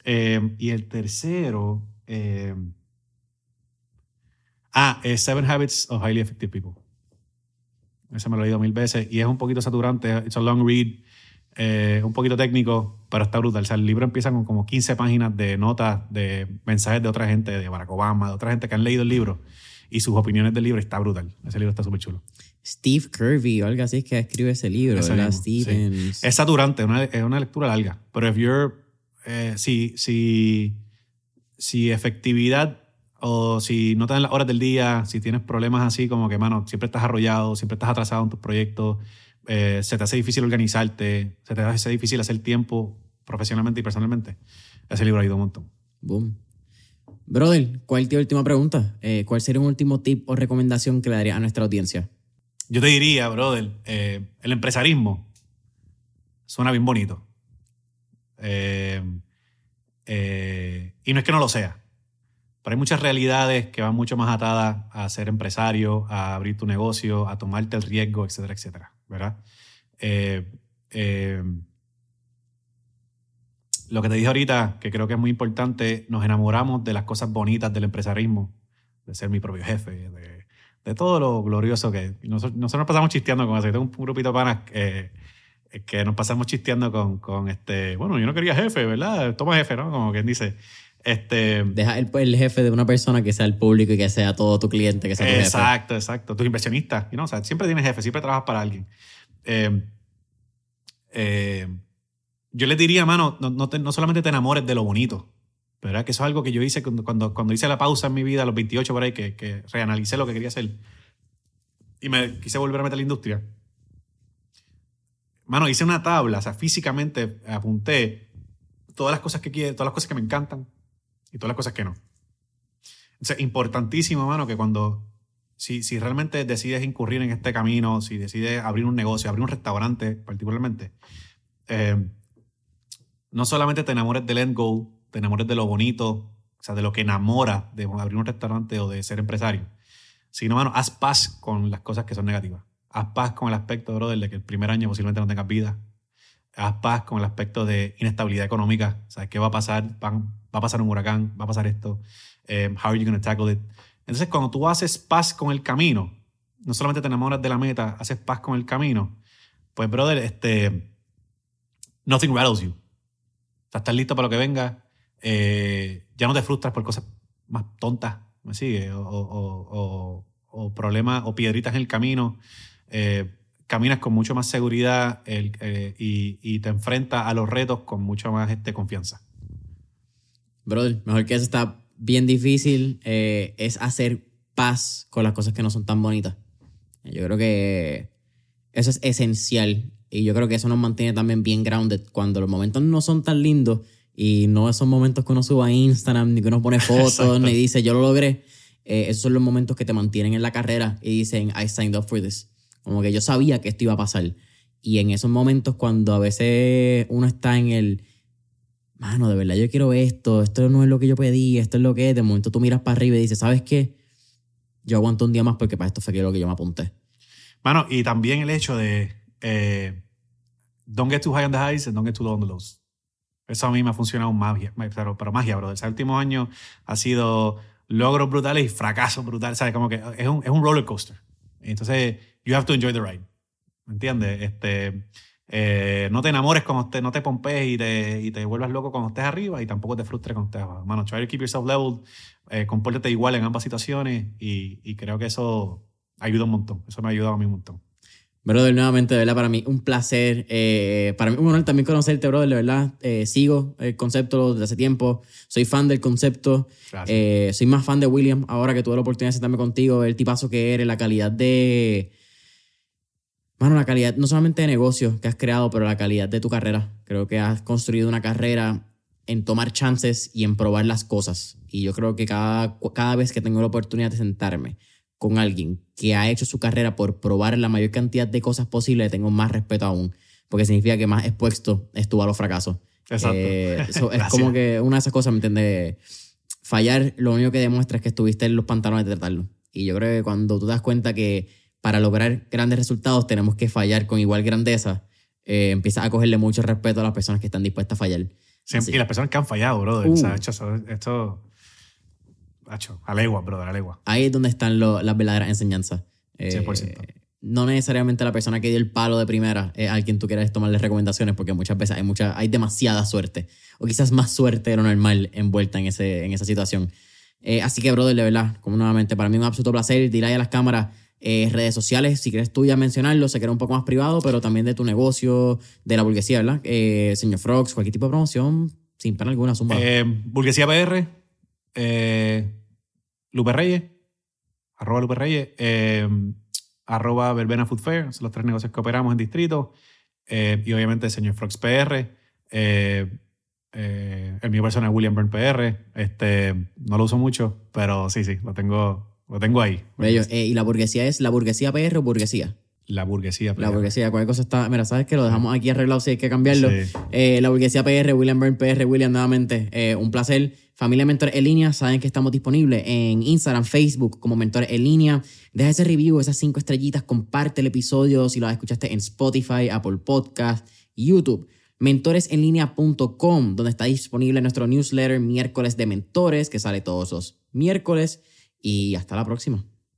Eh, y el tercero, eh, ah, es Seven Habits of Highly Effective People. Ese me lo he leído mil veces y es un poquito saturante. It's a long read, eh, un poquito técnico, pero está brutal. O sea, el libro empieza con como 15 páginas de notas, de mensajes de otra gente, de Barack Obama, de otra gente que han leído el libro y sus opiniones del libro. Está brutal. Ese libro está súper chulo. Steve Kirby o algo así es que escribe ese libro, Ese sí. Es saturante, una- es una lectura larga. Pero if you're, eh, si, si, si efectividad o si no te dan las horas del día, si tienes problemas así como que, mano, siempre estás arrollado, siempre estás atrasado en tus proyectos, eh, se te hace difícil organizarte, se te hace difícil hacer tiempo profesionalmente y personalmente, ese libro ha ido un montón. Boom. Brother, ¿cuál es tu última pregunta? Eh, ¿Cuál sería un último tip o recomendación que le daría a nuestra audiencia? Yo te diría, brother, eh, el empresarismo suena bien bonito. Y no es que no lo sea, pero hay muchas realidades que van mucho más atadas a ser empresario, a abrir tu negocio, a tomarte el riesgo, etcétera, etcétera, ¿verdad? Eh, eh, lo que te dije ahorita, que creo que es muy importante, nos enamoramos de las cosas bonitas del empresarismo, de ser mi propio jefe, de, de todo lo glorioso que Nosotros, nosotros nos pasamos chisteando con eso. Yo tengo un grupito de panas que, que nos pasamos chisteando con, con este, bueno, yo no quería jefe, ¿verdad? Toma jefe, ¿no? Como quien dice. Este, Deja el, el jefe de una persona que sea el público y que sea todo tu cliente, que sea tu jefe. Exacto, exacto. Tus inversionistas. You know, o sea, siempre tienes jefe, siempre trabajas para alguien. Eh, eh, yo les diría, mano, no, no, te- no solamente te enamores de lo bonito, ¿verdad? Que eso es algo que yo hice cuando, cuando, cuando hice la pausa en mi vida a los 28 por ahí, que, que reanalicé lo que quería hacer y me quise volver a meter a la industria. Mano, hice una tabla, o sea, físicamente apunté todas las cosas que quiero, todas las cosas que me encantan y todas las cosas que no. Entonces, importantísimo, mano, que cuando, si, si realmente decides incurrir en este camino, si decides abrir un negocio, abrir un restaurante particularmente, eh, no solamente te enamores del end goal, te enamores de lo bonito, o sea, de lo que enamora de abrir un restaurante o de ser empresario, sino, mano, haz paz con las cosas que son negativas. Haz paz con el aspecto, brother, de que el primer año posiblemente no tengas vida. Haz paz con el aspecto de inestabilidad económica. ¿Sabes qué va a pasar? Van- va a pasar un huracán, va a pasar esto. Eh, how are you going tackle it? Entonces, cuando tú haces paz con el camino, no solamente te enamoras de la meta, haces paz con el camino, pues, brother, este, nothing rattles you. Estás listo para lo que venga. eh, ya no te frustras por cosas más tontas, ¿me sigue? O, problemas o piedritas en el camino. Eh, caminas con mucho más seguridad el- y, te enfrentas a los retos con mucho más este, confianza. Brother, mejor que eso está bien difícil eh, es hacer paz con las cosas que no son tan bonitas. Yo creo que eso es esencial y yo creo que eso nos mantiene también bien grounded cuando los momentos no son tan lindos y no esos momentos que uno sube a Instagram ni que uno pone fotos ni dice yo lo logré. Eh, esos son los momentos que te mantienen en la carrera y dicen I signed up for this. Como que yo sabía que esto iba a pasar. Y en esos momentos cuando a veces uno está en el mano, de verdad yo quiero esto, esto no es lo que yo pedí, esto es lo que es. De momento tú miras para arriba y dices, ¿sabes qué? Yo aguanto un día más porque para esto fue lo que yo me apunté. Mano, y también el hecho de eh, don't get too high on the highs and don't get too low on the lows. Eso a mí me ha funcionado magia, pero, pero magia, bro. El último año ha sido logros brutales y fracasos brutales. ¿Sabes? Como que es un, es un roller coaster. Entonces, you have to enjoy the ride. ¿Me entiendes? Este, eh, no te enamores cuando estés, no te pompees y te, y te vuelvas loco cuando estés arriba y tampoco te frustres cuando estés abajo. Mano, try to keep yourself leveled, eh, compórtate igual en ambas situaciones y, y creo que eso ayuda un montón. Eso me ha ayudado a mí un montón. Brother, nuevamente, de verdad, para mí un placer. eh, para mí un honor también conocerte, brother, de verdad. Eh, sigo el concepto desde hace tiempo. Soy fan del concepto. Soy más fan de William ahora que tuve la oportunidad de sentarme contigo, el tipazo que eres, la calidad de. Mano, la calidad no solamente de negocio que has creado, pero la calidad de tu carrera. Creo que has construido una carrera en tomar chances y en probar las cosas. Y yo creo que cada, cada vez que tengo la oportunidad de sentarme con alguien que ha hecho su carrera por probar la mayor cantidad de cosas posibles, tengo más respeto aún. Porque significa que más expuesto estuvo a los fracasos. Exacto. Eh, es como que una de esas cosas, ¿me entiendes? Fallar lo único que demuestra es que estuviste en los pantalones de tratarlo. Y yo creo que cuando tú te das cuenta que para lograr grandes resultados tenemos que fallar con igual grandeza, eh, empiezas a cogerle mucho respeto a las personas que están dispuestas a fallar. Así. y las personas que han fallado, brother. Uh. O sea, hecho, eso- esto. Hacho, a legua, brother, a legua. Ahí es donde están lo- las verdaderas enseñanzas. Eh, 100%. no necesariamente la persona que dio el palo de primera es al quien tú quieres tomarle recomendaciones, porque muchas veces hay, mucha, hay demasiada suerte, o quizás más suerte de lo normal envuelta en, ese, en esa situación. Eh, así que, brother, de verdad, como nuevamente, para mí un absoluto placer. Dile ahí a las cámaras, eh, redes sociales, si quieres tú ya mencionarlo, se queda un poco más privado, pero también de tu negocio, de la burguesía, ¿verdad? Eh, señor Frogs, cualquier tipo de promoción, sin pena alguna, zumba. Eh, Burguesía PR, eh, Lupe Reyes, arroba Lupe Reyes, arroba Verbena Food Fair, son los tres negocios que operamos en distrito, y obviamente señor Frogs PR, el mío personal William Burn PR, este, no lo uso mucho, pero sí, sí, lo tengo, lo tengo ahí. Bello. Eh, ¿Y la burguesía es la burguesía PR o burguesía? La burguesía La PR. burguesía, cualquier cosa está. Mira, sabes que lo dejamos aquí arreglado si hay que cambiarlo. Sí. Eh, la burguesía PR, William Byrne PR, William, nuevamente. eh, un placer. Familia Mentores en línea, saben que estamos disponibles en Instagram, Facebook como Mentores en línea. Deja ese review, esas cinco estrellitas, comparte el episodio si lo escuchaste en Spotify, Apple Podcast, YouTube. Mentoresenlinea.com, donde está disponible nuestro newsletter miércoles de mentores, que sale todos los miércoles. Y hasta la próxima.